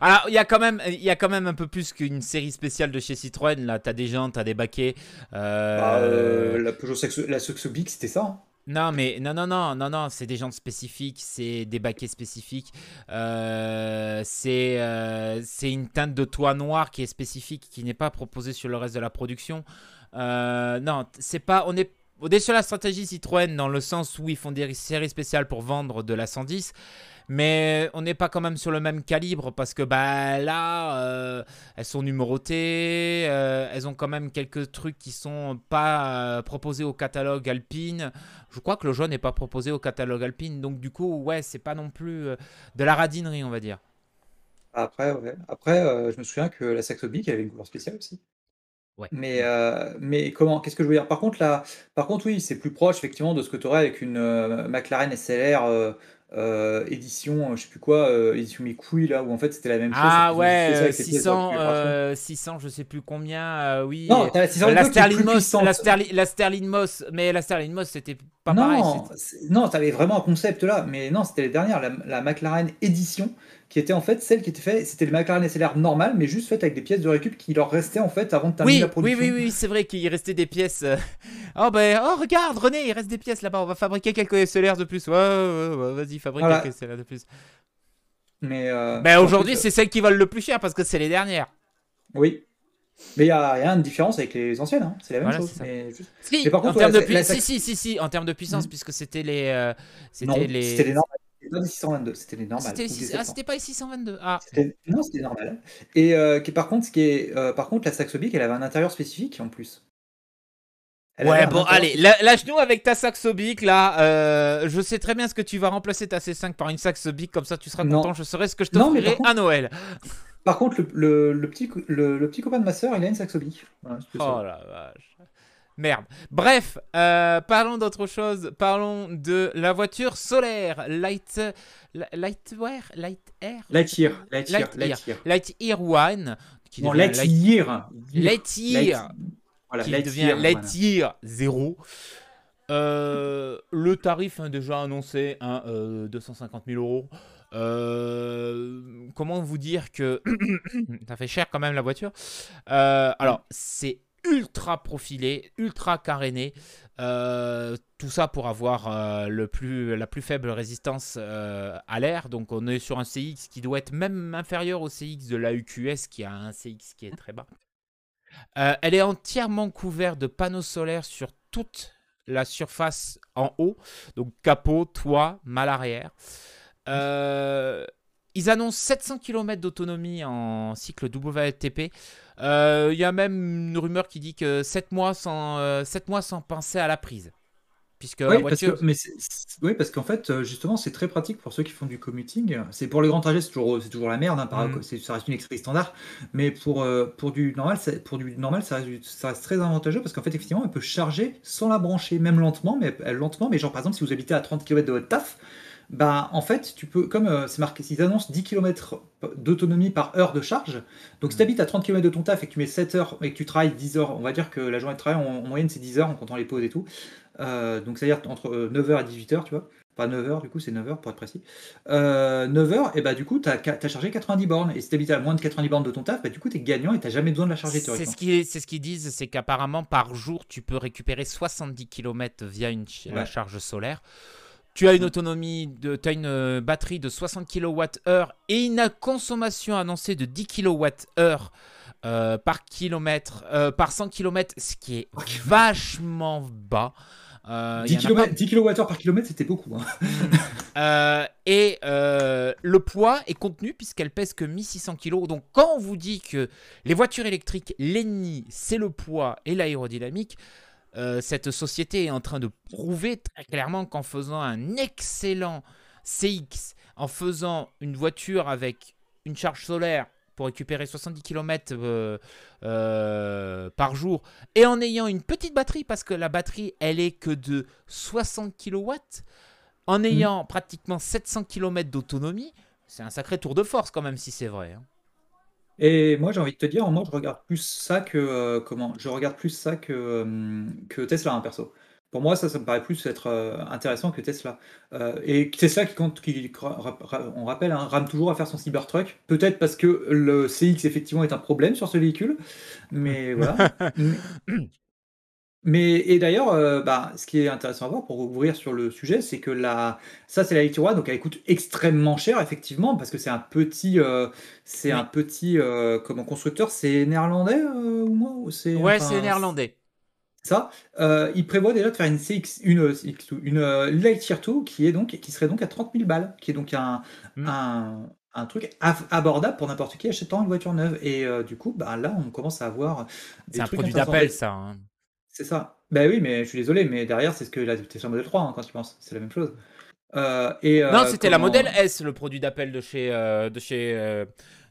Alors, il y, a quand même, il y a quand même un peu plus qu'une série spéciale de chez Citroën. Là, t'as des gens, t'as des baquets. Euh, bah, euh, la Peugeot la Saxo Big, c'était ça. Hein. Non, mais non, non, non, non, non, c'est des gens spécifiques, c'est des baquets spécifiques, euh, c'est c'est une teinte de toit noir qui est spécifique, qui n'est pas proposée sur le reste de la production. non, c'est pas, on est, est sur la stratégie Citroën dans le sens où ils font des séries spéciales pour vendre de la 110. Mais on n'est pas quand même sur le même calibre parce que bah, là, euh, elles sont numérotées, euh, elles ont quand même quelques trucs qui sont pas euh, proposés au catalogue Alpine. Je crois que le jaune n'est pas proposé au catalogue Alpine, donc du coup, ouais, c'est pas non plus de la radinerie, on va dire. Après. Après, je me souviens que la Saxo Bic avait une couleur spéciale aussi. Ouais. Mais, mais comment Qu'est-ce que je veux dire? Par contre, là, par contre, oui, c'est plus proche effectivement de ce que tu aurais avec une McLaren SLR euh, édition, je sais plus quoi, euh, édition mes couilles là, où en fait c'était la même chose. Ah ouais, 600, 600, je sais plus combien, oui. Non, la, Sterling Moss, la, Sterling, Moss, mais la Sterling Moss c'était pas non, pareil. Non, t'avais vraiment un concept là, mais non, c'était les dernières, la, McLaren édition qui était en fait celle qui était faite, c'était le McLaren SLR normal, mais juste faite avec des pièces de récup qui leur restaient en fait avant de terminer la production. Oui, oui, oui, c'est vrai qu'il restait des pièces. Euh. Oh ben, oh regarde, René, il reste des pièces là-bas, on va fabriquer quelques SLR de plus. Ouais, ouais, ouais vas-y, fabrique quelques SLR de plus. Mais euh, ben, aujourd'hui, c'est celles qui valent le plus cher parce que c'est les dernières. Oui, mais il n'y a rien de différence avec les anciennes, hein. c'est la même chose. Mais si, par contre, en de si, si, si, si, en termes de puissance, hmm. puisque c'était les. Euh, c'était les... les pas les 622, c'était les normales. Ah, c'était pas les 622. Ah. Non, c'était normal. Et euh, qui, par contre, ce qui est, euh, par contre, la Saxobic, elle avait un intérieur spécifique en plus. ouais, bon, allez, lâche-nous avec ta Saxobic là. Euh, je sais très bien ce que tu vas remplacer ta C5 par une Saxobic, comme ça tu seras content. Je saurai ce que je t'offrirai à Noël. Par contre, le, le, petit, le, petit copain de ma soeur, il a une Saxobic. Voilà, oh la vache. Merde. Bref, euh, parlons d'autre chose. Parlons de la voiture solaire. Light, Lightwear, Light Air, Lightyear, Lightyear, Lightyear, Lightyear One, qui bon, Lightyear, Lightyear, voilà, qui devient Lightyear 0. Euh, le tarif hein, déjà annoncé, hein, euh, 250 000 euros. Euh, comment vous dire que *coughs* ça fait cher quand même la voiture. Euh, Alors, c'est ultra profilé, ultra caréné. Euh, tout ça pour avoir euh, la plus faible résistance euh, à l'air. Donc on est sur un CX qui doit être même inférieur au CX de la UQS qui a un CX qui est très bas. elle est entièrement couverte de panneaux solaires sur toute la surface en haut. Donc capot, toit, mal arrière. Ils annoncent 700 km d'autonomie en cycle. Euh, il y a même une rumeur qui dit que 7 mois sans, euh, mois sans penser à la prise. Puisque oui, parce que, mais oui, parce qu'en fait, euh, justement, c'est très pratique pour ceux qui font du commuting. C'est pour les grands trajets, c'est toujours, c'est toujours la merde. Hein, par, mm. Ça reste une extrait standard. Mais pour, pour du normal, ça, pour du normal, ça reste, ça reste très avantageux parce qu'en fait, effectivement, elle peut charger sans la brancher, même lentement, mais lentement. Mais genre, par exemple, si vous habitez à 30 km de votre taf, bah, en fait, tu peux, comme euh, c'est marqué, s'ils annoncent 10 km d'autonomie par heure de charge, donc si mm. tu habites à 30 km de ton taf et que tu mets 7 heures et que tu travailles 10 heures, on va dire que la journée de travail en, moyenne c'est 10 heures en comptant les pauses et tout. Euh, donc c'est-à-dire entre 9h euh, et 18h, tu vois. Pas 9h, du coup, c'est 9h pour être précis. 9h, et bah du coup, tu as, chargé 90 bornes. Et si tu habites à moins de 90 bornes de ton taf, bah du coup, tu es gagnant et tu jamais besoin de la charger C'est ce qu'ils ce qu'ils disent, c'est qu'apparemment, par jour, tu peux récupérer 70 km via une, la charge solaire Tu as une autonomie, de, tu as une euh, batterie de 60 kWh et une consommation annoncée de 10 kWh euh, par kilomètre, euh, par 100 km, ce qui est vachement bas. 10, km, 10 kWh par kilomètre, c'était beaucoup. Hein. et le poids est contenu puisqu'elle pèse que 1600 kg. Donc quand on vous dit que les voitures électriques, l'ennemi, c'est le poids et l'aérodynamique, euh, cette société est en train de prouver très clairement qu'en faisant un excellent CX, en faisant une voiture avec une charge solaire pour récupérer 70 km euh, euh, par jour et en ayant une petite batterie parce que la batterie elle est que de 60 kW en mmh. ayant pratiquement 700 km d'autonomie c'est un sacré tour de force quand même si c'est vrai hein. Et moi, j'ai envie de te dire, moi, je regarde plus ça que, euh, comment? Je regarde plus ça que, euh, que Tesla, hein, perso. Pour moi, ça, ça me paraît plus être, euh, intéressant que Tesla. et Tesla qui compte qui on rappelle, hein, rame toujours à faire son Cybertruck. Peut-être parce que le CX, effectivement, est un problème sur ce véhicule, mais *laughs* voilà. *laughs* Mais et d'ailleurs, euh, bah, ce qui est intéressant à voir pour ouvrir sur le sujet, c'est que la ça c'est la Lectura, donc elle coûte extrêmement cher effectivement parce que c'est un petit, euh, c'est un petit, euh, comment constructeur, c'est néerlandais, ou moi? Ou c'est Ouais, c'est néerlandais. ça, il prévoit déjà de faire une CX une, une, Lightyear 2 qui est donc qui serait donc à 30 000 balles, qui est donc un mmh. un un truc abordable pour n'importe qui achetant une voiture neuve et du coup, bah, là, on commence à avoir C'est un produit d'appel ça, hein. C'est ça. Ben oui, mais je suis désolé, mais derrière, c'est ce que la Tesla Model 3, hein, quand tu penses. C'est la même chose. Euh, et, euh, non, c'était la Model S, le produit d'appel de chez, euh, de chez,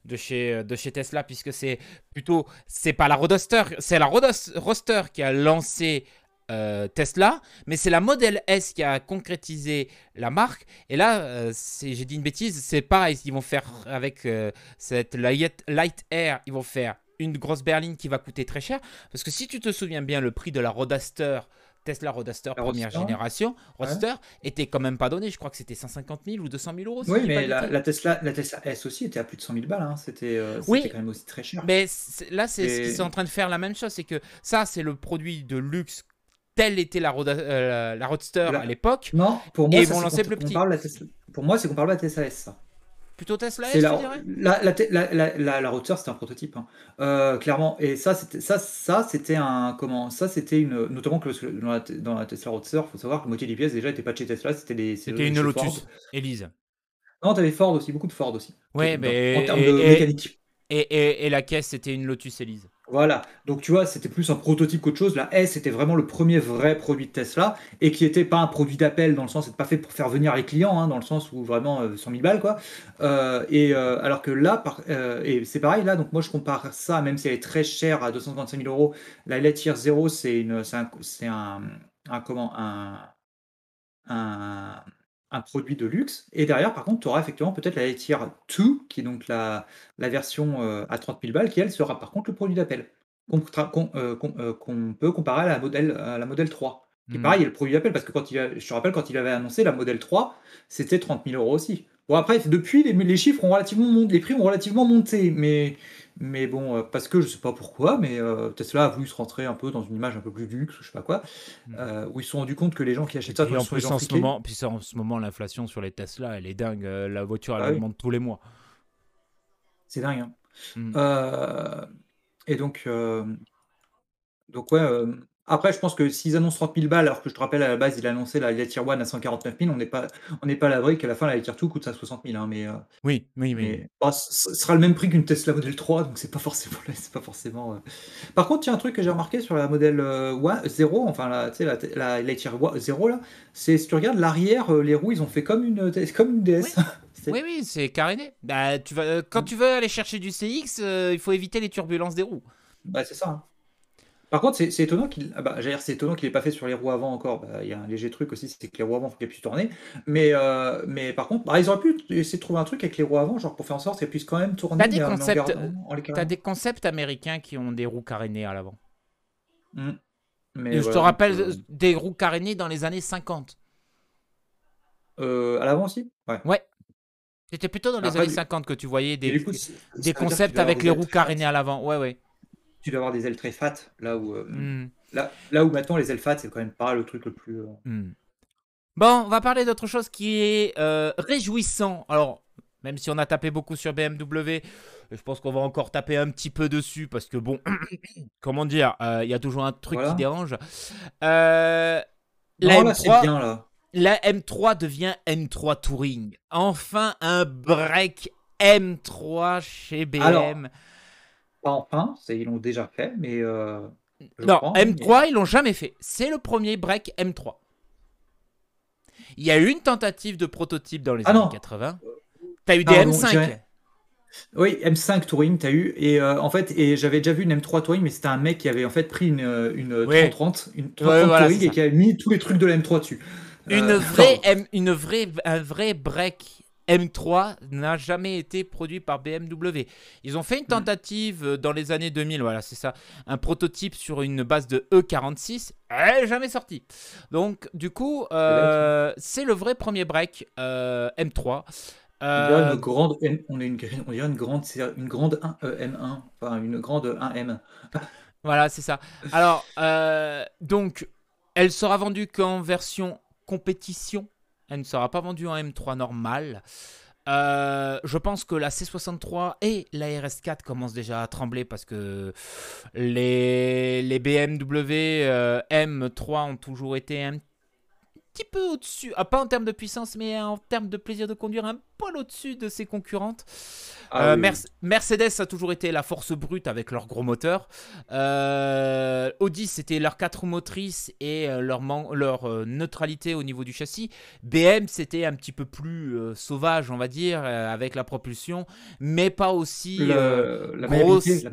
de chez, de chez Tesla, puisque c'est plutôt, c'est pas la Roadster, c'est la Roadster qui a lancé Tesla, mais c'est la Model S qui a concrétisé la marque. Et là, j'ai dit une bêtise, c'est pareil, ils vont faire avec cette Light, Light Air, ils vont faire une grosse berline qui va coûter très cher. Parce que si tu te souviens bien, le prix de la Roadster, Tesla Roadster première génération, Roadster, était quand même pas donné. Je crois que c'était 150 000 ou 200 000 euros. oui, mais la, Tesla, la Tesla S aussi était à plus de 100 000 balles. Hein. C'était euh, quand même aussi très cher. Mais là, c'est ce qu'ils sont en train de faire la même chose. C'est que ça, c'est le produit de luxe telle était la, euh, la, Roadster à l'époque. Non, pour moi, et ils vont lancer plus petit. Pour moi, c'est qu'on parle de la Tesla S. Ça. Plutôt Tesla S, la, la, la, la, la, Roadster, c'était un prototype, hein. euh, clairement. Et ça, c'était ça, ça, c'était un comment Ça, c'était une notamment que dans la, dans la Tesla Roadster, faut savoir que la moitié des pièces déjà n'étaient pas chez Tesla, c'était des. C'était une Lotus, Elise. Non, t'avais Ford aussi, beaucoup de Ford aussi. Ouais, mais en termes de mécanique. Et, et, et, la caisse, c'était une Lotus Elise. Voilà, donc tu vois, c'était plus un prototype qu'autre chose. La S était vraiment le premier vrai produit de Tesla et qui n'était pas un produit d'appel dans le sens, c'est pas fait pour faire venir les clients, hein, dans le sens où vraiment 100 euh, 000 balles quoi. Euh, et euh, alors que là, et c'est pareil là, donc moi je compare ça, même si elle est très chère à 225 000 euros, la Lightyear 0 c'est une, c'est un, un, comment, un, un, un produit de luxe. Et derrière, par contre, tu auras effectivement peut-être la Lightyear 2, qui est donc la, la version euh, à 30 000 balles, qui elle sera par contre le produit d'appel, qu'on euh, euh, peut comparer à la modèle, à la modèle 3. Qui mmh. pareil, est le produit d'appel, parce que quand il je te rappelle, quand il avait annoncé la modèle 3, c'était 30 000 euros aussi. Bon, après, depuis, les, les chiffres ont relativement les prix ont relativement monté, mais mais bon, euh, parce que je sais pas pourquoi, mais euh, Tesla a voulu se rentrer un peu dans une image un peu plus luxe, je sais pas quoi, mm. euh, où ils se sont rendus compte que les gens qui achètent ça, en plus en ce moment, puis en ce moment, l'inflation sur les Tesla, elle est dingue. La voiture, elle ah augmente tous les mois. C'est dingue. Hein. Mm. et donc, donc ouais, après, je pense que s'ils annoncent 30 000 balles, alors que je te rappelle, à la base, il a annoncé la Tier 1 à 149 000, on n'est pas, on n'est pas à l'abri qu'à la fin, la Tier 2 coûte à 60 000. Hein, mais, euh, oui, oui, oui. ce sera le même prix qu'une Tesla Model 3, donc c'est pas forcément. *laughs* C'est pas forcément euh. Par contre, il y a un truc que j'ai remarqué sur la Model 0, euh, enfin, la, la, la, la Tier 0, là, c'est si tu regardes l'arrière, les roues, ils ont fait comme une, comme une DS. *laughs* Oui. oui, c'est caréné. Bah, tu vas, quand tu veux aller chercher du CX, il faut éviter les turbulences des roues. Bah, c'est ça. Par contre, c'est étonnant qu'il ah bah, c'est étonnant qu'il ait pas fait sur les roues avant encore. Bah, il y a un léger truc aussi, c'est que les roues avant, faut qu'elles puissent tourner. Mais, euh, mais par contre, bah, ils auraient pu essayer de trouver un truc avec les roues avant, genre pour faire en sorte qu'elles puissent quand même tourner. T'as des, concepts, as des concepts américains qui ont des roues carénées à l'avant. Mmh. Mais je te rappelle euh, des roues carénées dans les années 50. Euh, à l'avant aussi? Ouais. Ouais. C'était plutôt dans les années 50 que tu voyais des, des concepts avec les roues carénées à l'avant. Ouais, ouais tu dois avoir des ailes très fat, là où, euh, hmm. là, là où maintenant les ailes fat, c'est quand même pas le truc le plus. Euh, hmm. Bon, on va parler d'autre chose qui est euh, réjouissant. Alors, même si on a tapé beaucoup sur BMW, je pense qu'on va encore taper un petit peu dessus parce que bon, *coughs* comment dire, euh, il y a toujours un truc Voilà. qui dérange. Non, la, là, c'est M3, bien, là. la M3 devient M3 Touring. Enfin, un break M3 chez BM. Alors, Pas enfin, c'est- ils l'ont déjà fait, mais. euh, non, crois, M3, ils l'ont jamais fait. C'est le premier break M3. Il y a eu une tentative de prototype dans les Ah années non. 80. T'as eu des Pardon, M5. j'ai- Oui, M5 Touring, t'as eu. Et euh, en fait, et j'avais déjà vu une M3 Touring, mais c'était un mec qui avait en fait pris une, euh, une Ouais. 3030, une 3030 Ouais, voilà, Touring c'est et ça. qui avait mis tous les trucs de la M3 dessus. Une Euh, vraie M, une vraie, un vrai break M3 n'a jamais été produit par BMW. Ils ont fait une tentative euh, dans les années 2000, voilà, c'est ça, un prototype sur une base de E46, elle est jamais sorti. Donc, du coup, euh, c'est le vrai premier break euh, M3. On dirait Euh, une grande, M- on, est une, on dirait une grande, une grande 1, euh, M1, enfin une grande 1M. Voilà, c'est ça. Alors, euh, donc, elle sera vendue qu'en version compétition. Elle ne sera pas vendue en M3 normal. Euh, je pense que la C63 et la RS4 commencent déjà à trembler parce que les, BMW euh, M3 ont toujours été un petit peu au-dessus, ah, pas en termes de puissance, mais en termes de plaisir de conduire, un poil au-dessus de ses concurrentes. Ah Euh, oui, Mercedes a toujours été la force brute avec leur gros moteur. Euh, Audi, c'était leur 4 roues motrices et euh, leur, euh, neutralité au niveau du châssis. BM, c'était un petit peu plus sauvage, on va dire, avec la propulsion, mais pas aussi. Le- la grosse- la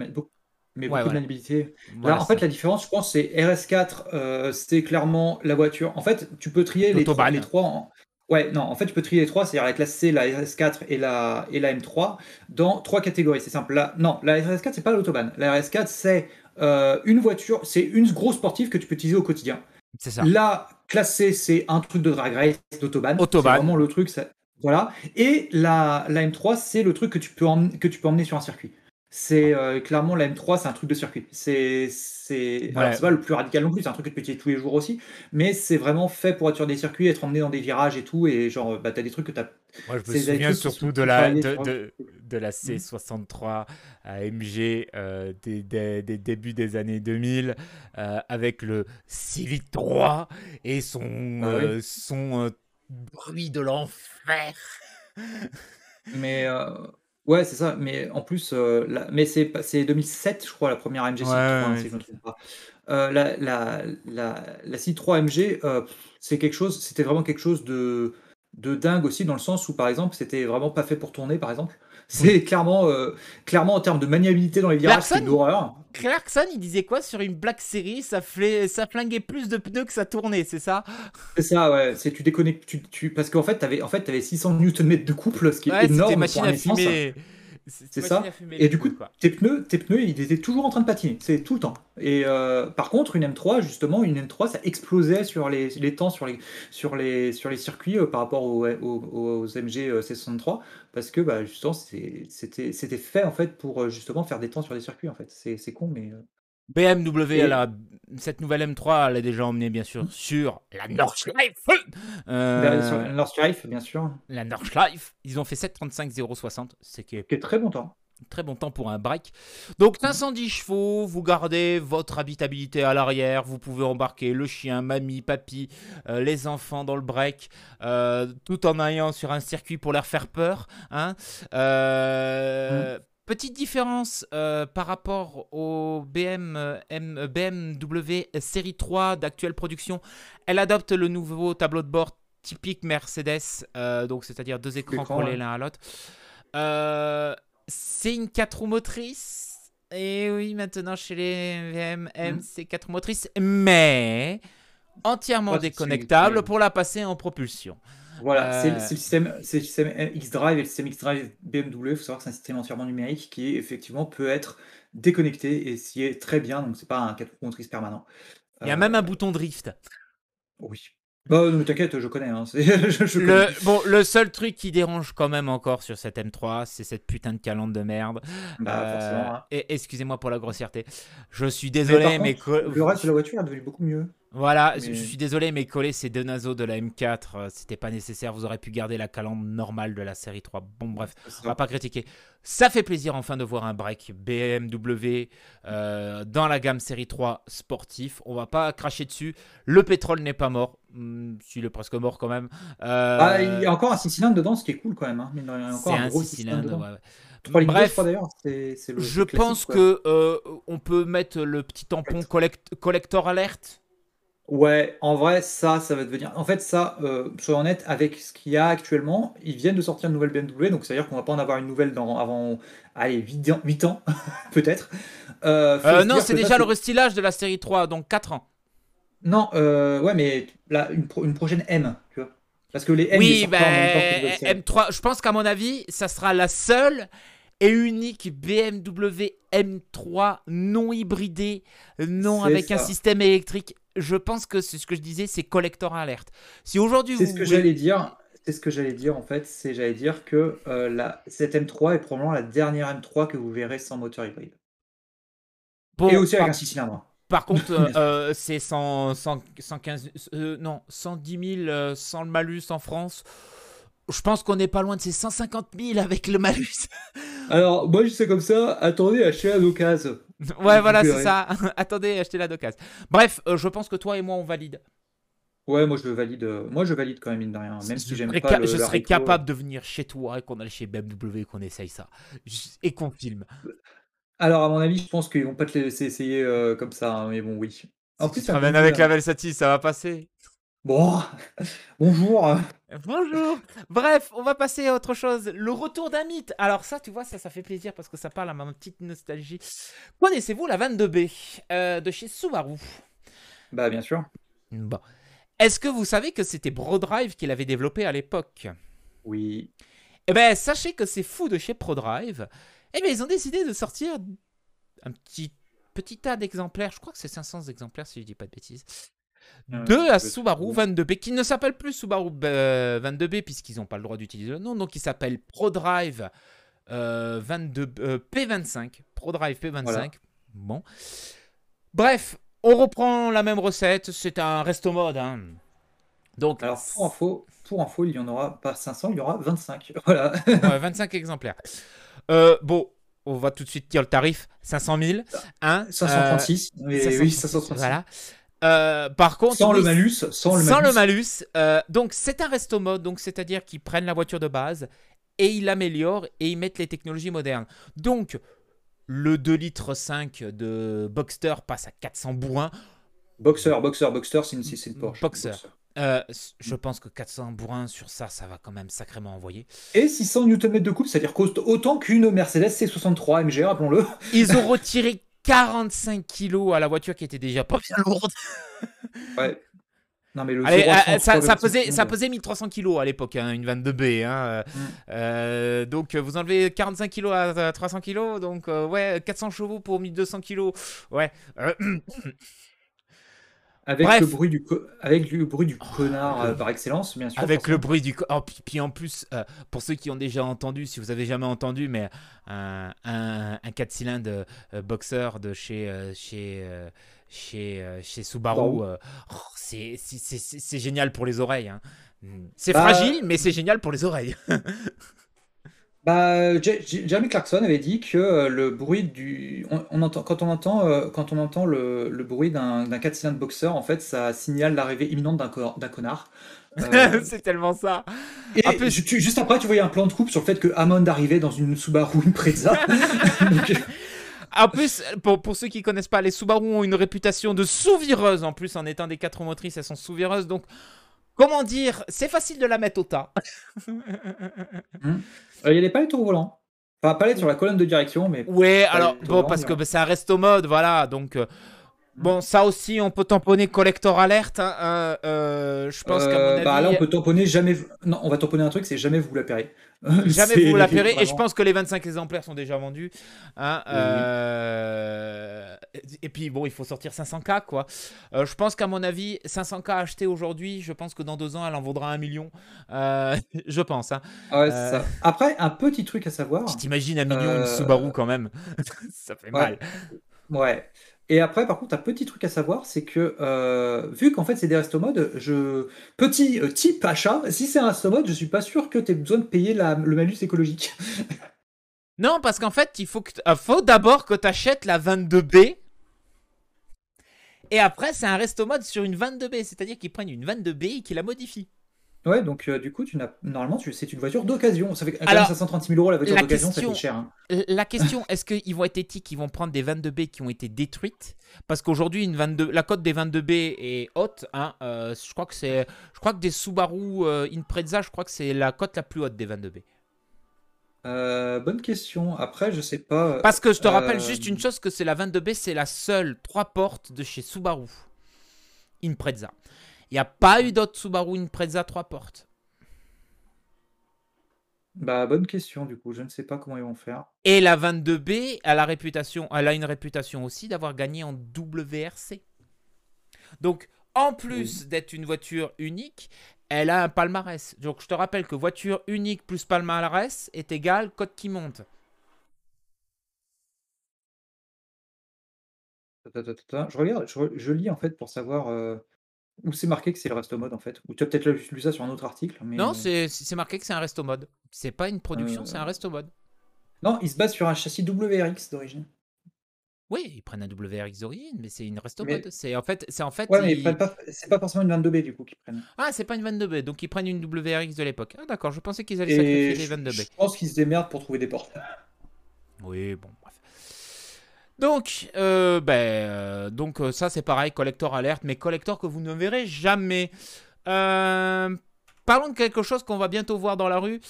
beaucoup- mais Ouais, beaucoup voilà. de maniabilité. voilà, Là, en fait, la différence, je pense, c'est RS4, euh, c'est clairement la voiture. En fait, tu peux trier les trois, les trois en... Ouais, non, en fait, tu peux trier les trois, c'est-à-dire la classe C, la RS4 et la, et la M3, dans trois catégories. C'est simple. La, non, la RS4, c'est pas l'autobahn. La RS4, c'est euh, une voiture, c'est une grosse sportive que tu peux utiliser au quotidien. c'est ça. La classe C, c'est un truc de drag race, d'autobahn. Autobahn. C'est vraiment le truc. ça- Voilà. Et la, la M3, c'est le truc que tu peux, emmener, que tu peux emmener sur un circuit. C'est euh, clairement la M3, c'est un truc de circuit. C'est c'est Ouais. pas le plus radical non plus, c'est un truc que tu utiliser tous les jours aussi, mais c'est vraiment fait pour être sur des circuits, être emmené dans des virages et tout, et genre bah t'as des trucs que t'as. Moi, je me souviens surtout de la, de, sur- de, de la C63 AMG euh, des, des, des débuts des années 2000 euh, avec le Civic 3 et son, Ah oui. euh, son bruit de l'enfer. Mais ouais, c'est ça. Mais en plus, euh, la- mais c'est pas- c'est 2007, je crois, la première AMG Ouais, C3, ouais, si je ne me trompe pas. Euh, la, la, la, la C3 AMG, euh, c'est quelque chose, c'était vraiment quelque chose de, de dingue aussi, dans le sens où, par exemple, c'était vraiment pas fait pour tourner, par exemple. C'est clairement, euh, clairement en termes de maniabilité dans les virages, c'est une horreur. Clarkson, il disait quoi sur une Black Series? Ça, ça flinguait plus de pneus que ça tournait, c'est ça? C'est ça, ouais. C'est tu déconnectes, tu, tu, parce qu'en fait, t'avais, en fait, avais 600 Nm de couple, ce qui est énorme pour un à essence. fumer. C'est ça. Et du coup, quoi. tes pneus, tes pneus, ils étaient toujours en train de patiner, c'est tout le temps. Et euh, par contre, une M3, justement, une M3, ça explosait sur les, les temps sur les, sur les, sur les circuits euh, par rapport aux, aux, aux MG euh, C63, parce que bah, justement, c'était fait en fait pour euh, justement faire des temps sur des circuits. En fait, c'est c'est con, mais BMW, Et- elle a- cette nouvelle M3, elle est déjà emmenée bien sûr sur la Nordschleife. Euh, la Nordschleife, bien sûr, la Nordschleife, ils ont fait 735 060, ce qui est qui est très bon temps. très bon temps pour un break. Donc 510 chevaux, vous gardez votre habitabilité à l'arrière, vous pouvez embarquer le chien, mamie, papy, euh, les enfants dans le break, euh, tout en ayant sur un circuit pour leur faire peur. hein. Euh, Petite différence euh, par rapport au BM, euh, M- euh, BMW série 3 d'actuelle production, elle adopte le nouveau tableau de bord typique Mercedes, euh, donc c'est-à-dire deux écrans collés ouais. l'un à l'autre. Euh, c'est une 4 roues motrices. Et oui, maintenant chez les VMM, c'est 4 roues motrices, mais entièrement déconnectable pour la passer en propulsion. Voilà, c'est Euh, c'est le système, c'est le système X-Drive et le système X-Drive BMW. Il faut savoir que c'est un système entièrement numérique qui effectivement peut être déconnecté et s'y est très bien. Donc c'est pas un 4 roues motrices permanent. Il y a Euh, même un bouton drift. Oui. Bah, non, t'inquiète, je connais. hein, *laughs* je, Le, bon, le seul truc qui dérange quand même encore sur cette M3, c'est cette putain de calandre de merde. Bah, Euh, forcément. hein. et excusez-moi pour la grossièreté. Je suis désolé, mais, contre, que- le reste de la voiture est devenu beaucoup mieux. Voilà, je, suis désolé, mais coller ces deux naseaux de la M4, euh, c'était pas nécessaire. Vous aurez pu garder la calandre normale de la série 3. Bon, bref, on va pas critiquer. Ça fait plaisir enfin de voir un break BMW euh, dans la gamme série 3 sportif. On va pas cracher dessus. Le pétrole n'est pas mort. Si, il est presque mort quand même. Euh, ah, il y a encore un 6 cylindres dedans, ce qui est cool quand même. Hein. C'est un 6 cylindres, ouais. Bref, je pense que on peut mettre le petit tampon collector alerte Ouais, en vrai, ça, ça va devenir. En fait, ça, euh, soyons honnêtes, avec ce qu'il y a actuellement, ils viennent de sortir une nouvelle BMW, donc c'est-à-dire qu'on va pas en avoir une nouvelle dans, avant, allez, 8 ans, *laughs* peut-être. Euh, euh, non, c'est déjà le restylage de la série 3, donc 4 ans. Non, euh, ouais, mais là, une, une, prochaine M, tu vois. Parce que les M, oui, ben, M3, je pense qu'à mon avis, ça sera la seule et unique BMW M3 non hybridé, non avec un système électrique je pense que c'est ce que je disais, c'est collector alerte. Si aujourd'hui C'est ce que j'allais dire. C'est ce que j'allais dire en fait. C'est j'allais dire que euh, la, cette M3 est probablement la dernière M3 que vous verrez sans moteur hybride. Et aussi avec un 6 cylindres. Par contre, *laughs* euh, euh, c'est 100, 115, non, 110 000 sans le malus en France. Je pense qu'on n'est pas loin de ces 150 000 avec le malus. *laughs* Alors, moi, je sais comme ça. Attendez, achetez à l'occasion. Ouais, voilà, c'est ça. *laughs* Attendez, achetez la d'occasion. Bref, euh, je pense que toi et moi, on valide. Ouais, moi je valide. Euh, moi je valide quand même mine de rien, même si j'aime pas. je serais capable de venir chez toi et qu'on aille chez BMW et qu'on essaye ça et qu'on filme. Alors à mon avis, je pense qu'ils vont pas te laisser essayer euh, comme ça, hein, mais bon oui. En plus, tu ramènes avec la Velsati, ça va passer. Bon, *laughs* bonjour. Bonjour. Bref, on va passer à autre chose. Le retour d'un mythe. Alors ça, tu vois, ça, ça fait plaisir parce que ça parle à ma petite nostalgie. Connaissez-vous la 22B euh, de chez Subaru? Bah bien sûr. Bon. Est-ce que vous savez que c'était ProDrive qui l'avait développé à l'époque? Oui. Eh ben, sachez que c'est fou de chez ProDrive. Eh bien, ils ont décidé de sortir un petit petit tas d'exemplaires. Je crois que c'est 500 exemplaires si je dis pas de bêtises de la Subaru 22B, qui ne s'appelle plus Subaru 22B euh, puisqu'ils n'ont pas le droit d'utiliser le nom, donc il s'appelle ProDrive euh, 22, euh, P25. ProDrive P25. Bon. Bref, on reprend la même recette, c'est un resto mode. Hein. Donc, Alors, pour info, pour info, il y en aura pas 500, il y aura 25. *laughs* Voilà. 25 exemplaires. Euh, bon, on va tout de suite dire le tarif 500 000. Hein, 536. oui, 536. Voilà. Euh, par contre, sans le malus, sans le malus. Euh, donc c'est un resto mode, donc c'est-à-dire qu'ils prennent la voiture de base et ils l'améliorent et ils mettent les technologies modernes. Donc le 2 litres 5 de Boxster passe à 400 bourrins. Boxer, Boxer, Boxster, c'est une, une Porsche. Boxer. Euh, je pense que 400 bourrins sur ça, ça va quand même sacrément envoyer. Et 600 Nm de couple, c'est-à-dire autant qu'une Mercedes C63 MG, rappelons-le. Ils ont retiré 45 kilos à la voiture qui était déjà pas bien lourde. *laughs* ouais. Non, mais le euh, ça, ça, pesait, ça pesait 1300 kilos à l'époque, hein, une 22B. Hein. Mm. Euh, donc vous enlevez 45 kilos à 300 kilos, donc euh, ouais, 400 chevaux pour 1200 kilos. Ouais. *clears throat* Avec le bruit du, avec le bruit du connard oh, par excellence, bien sûr. Avec le bruit du. Oh, puis, en plus, pour ceux qui ont déjà entendu, si vous avez jamais entendu, mais un, un, 4 cylindres boxer de chez, chez, chez, chez Subaru, oh, c'est génial pour les oreilles. Hein. C'est bah, fragile, mais c'est génial pour les oreilles. *laughs* Bah, Jeremy Clarkson avait dit que euh, le bruit du, on, entend, quand on entend, euh, quand on entend le, le bruit d'un 4 cylindres boxer, en fait, ça signale l'arrivée imminente d'un connard. *laughs* Euh, c'est tellement ça. Et juste après, tu voyais un plan de coupe sur le fait que Hammond arrivait dans une Subaru Impreza. *laughs* En plus, pour, pour, ceux qui connaissent pas, les Subaru ont une réputation de sous-vireuse. En plus, en étant des quatre motrices, elles sont sous-vireuses. Donc, comment dire, c'est facile de la mettre au tas. Hmm. Euh, il n'y avait pas les tours volants. Enfin, pas les sur la colonne de direction, mais. Ouais, alors, bon, parce que c'est un resto mode, voilà. Donc, euh, Bon, ça aussi, on peut tamponner collector alerte. Hein, euh, euh, je pense qu'à mon avis. Bah là, on peut tamponner jamais. Non, on va tamponner un truc, c'est jamais vous l'appellerez. *laughs* jamais *laughs* vous l'appellerez. Et je pense que les 25 exemplaires sont déjà vendus. Hein, euh, et puis, bon, il faut sortir 500K, quoi. je pense qu'à mon avis, 500K acheté aujourd'hui, je pense que dans deux ans, elle en vaudra un million. *laughs* je pense. Hein. Ah ouais, c'est ça. Après, un petit truc à savoir. Tu t'imagines un million, une Subaru quand même. ça fait mal. Ouais. Et après, par contre, un petit truc à savoir, c'est que euh, vu qu'en fait c'est des resto mode, je petit euh, type achat, si c'est un resto mode, je suis pas sûr que tu aies besoin de payer le malus écologique. *laughs* Non, parce qu'en fait, il faut, euh, faut d'abord que tu achètes la 22B. Et après, c'est un resto mode sur une 22B. C'est-à-dire qu'ils prennent une 22B et qu'ils la modifient. Ouais, donc euh, du coup, tu normalement tu- c'est une voiture d'occasion. Ça fait quand même Alors, 536 000 euros la voiture d'occasion, ça fait cher. hein. La question, *laughs* est-ce qu'ils vont être éthiques Ils vont prendre des 22B qui ont été détruites? Parce qu'aujourd'hui, une 22, la cote des 22B est haute. hein, euh, je, crois que c'est, je crois que des Subaru euh, Impreza, je crois que c'est la cote la plus haute des 22B. Euh, bonne question. Après, je sais pas. Parce que je te Euh, rappelle juste une chose, que c'est la 22B, c'est la seule 3 portes de chez Subaru Impreza. Il n'y a pas eu d'autres Subaru Impreza 3 portes. Bah, bonne question, du coup. Je ne sais pas comment ils vont faire. Et la 22B, elle a, réputation, elle a une réputation aussi d'avoir gagné en WRC. Donc, en plus d'être une voiture unique, elle a un palmarès. Donc, je te rappelle que voiture unique plus palmarès est égal cote qui monte. Je regarde, je, re- je lis en fait pour savoir euh, où c'est marqué que c'est le resto mode en fait. Ou tu as peut-être lu ça sur un autre article. Mais... Non, c'est c'est marqué que c'est un resto mode. C'est pas une production, Euh, c'est un resto mode. Non, il se base sur un châssis WRX d'origine. Oui, ils prennent un WRX d'origine, mais c'est une resto Mais- mode. C'est en fait, c'est en fait. Ouais, mais ils- c'est pas forcément une 22B du coup qu'ils prennent. Ah, c'est pas une 22B, donc ils prennent une WRX de l'époque. Ah, d'accord, je pensais qu'ils allaient Et sacrifier les je, 22B. je pense qu'ils se démerdent pour trouver des portes. Oui, bon. Donc, euh, ben, euh, donc euh, ça c'est pareil, collector alerte, mais collector que vous ne verrez jamais. Euh, parlons de quelque chose qu'on va bientôt voir dans la rue.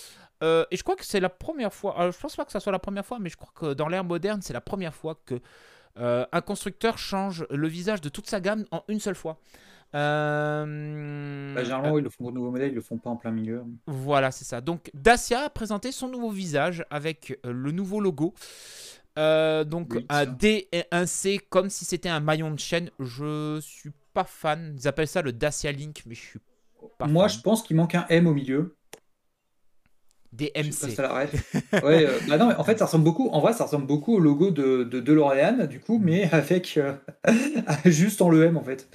Euh, et je crois que c'est la première fois. alors, je pense pas que ça soit la première fois, mais je crois que dans l'ère moderne, c'est la première fois que un constructeur change le visage de toute sa gamme en une seule fois. Euh, Bah, généralement, ils le font pour de nouveaux modèles, ils le font pas en plein milieu. voilà, c'est ça. Donc Dacia a présenté son nouveau visage avec le nouveau logo. Euh, donc Oui, un. D et un C comme si c'était un maillon de chaîne. Je suis pas fan. Ils appellent ça le Dacia Link, mais je suis pas Moi, fan. je pense qu'il manque un M au milieu. Ça l'arrête. Ouais, euh, *laughs* bah non, mais en fait, ça ressemble beaucoup. En vrai, ça ressemble beaucoup au logo de, de DeLorean, du coup, mais avec euh, *laughs* juste en le M en fait.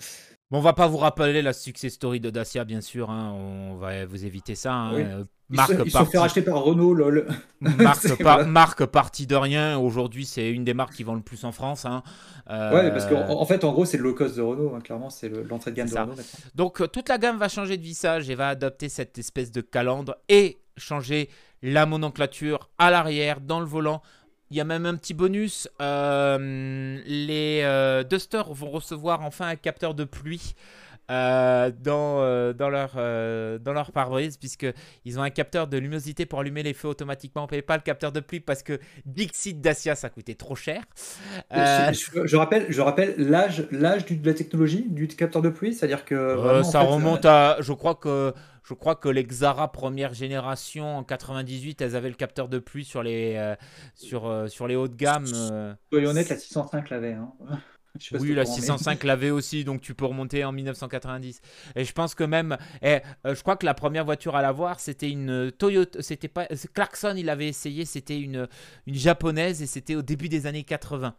Bon, on va pas vous rappeler la success story de Dacia, bien sûr. hein. On va vous éviter ça. hein. Oui. Euh, Ils Marque se, ils par Renault, lol. *laughs* marque, *laughs* C'est- par- voilà. marque partie de rien. Aujourd'hui, c'est une des marques qui vend le plus en France. hein. Ouais, parce Euh, qu'en en fait, en gros, c'est le low cost de Renault, hein, clairement, c'est le- l'entrée de gamme de ça. Renault. Donc euh, toute la gamme va changer de visage et va adopter cette espèce de calandre et changer la nomenclature à l'arrière, dans le volant. Il y a même un petit bonus. euh, les euh, Duster vont recevoir enfin un capteur de pluie. Euh, dans, euh, dans leur, euh, dans leur pare-brise, puisqu'ils ont un capteur de luminosité pour allumer les feux automatiquement. On ne paye pas le capteur de pluie parce que Dixit Dacia, ça coûtait trop cher. Euh, Je, rappelle, je rappelle l'âge, l'âge de la technologie du capteur de pluie, c'est-à-dire que en ça fait, remonte à. Je crois que. Je crois que les Xara première génération en 98, elles avaient le capteur de pluie sur les sur sur les hauts de gamme. soyons honnêtes, la 605 l'avait. Hein. Oui, la au courant, mais- 605 l'avait aussi, donc tu peux remonter en 1990. Et je pense que même, eh, euh, je crois que la première voiture à l'avoir, c'était une Toyota, c'était pas Clarkson, il avait essayé, c'était une une japonaise et c'était au début des années 80.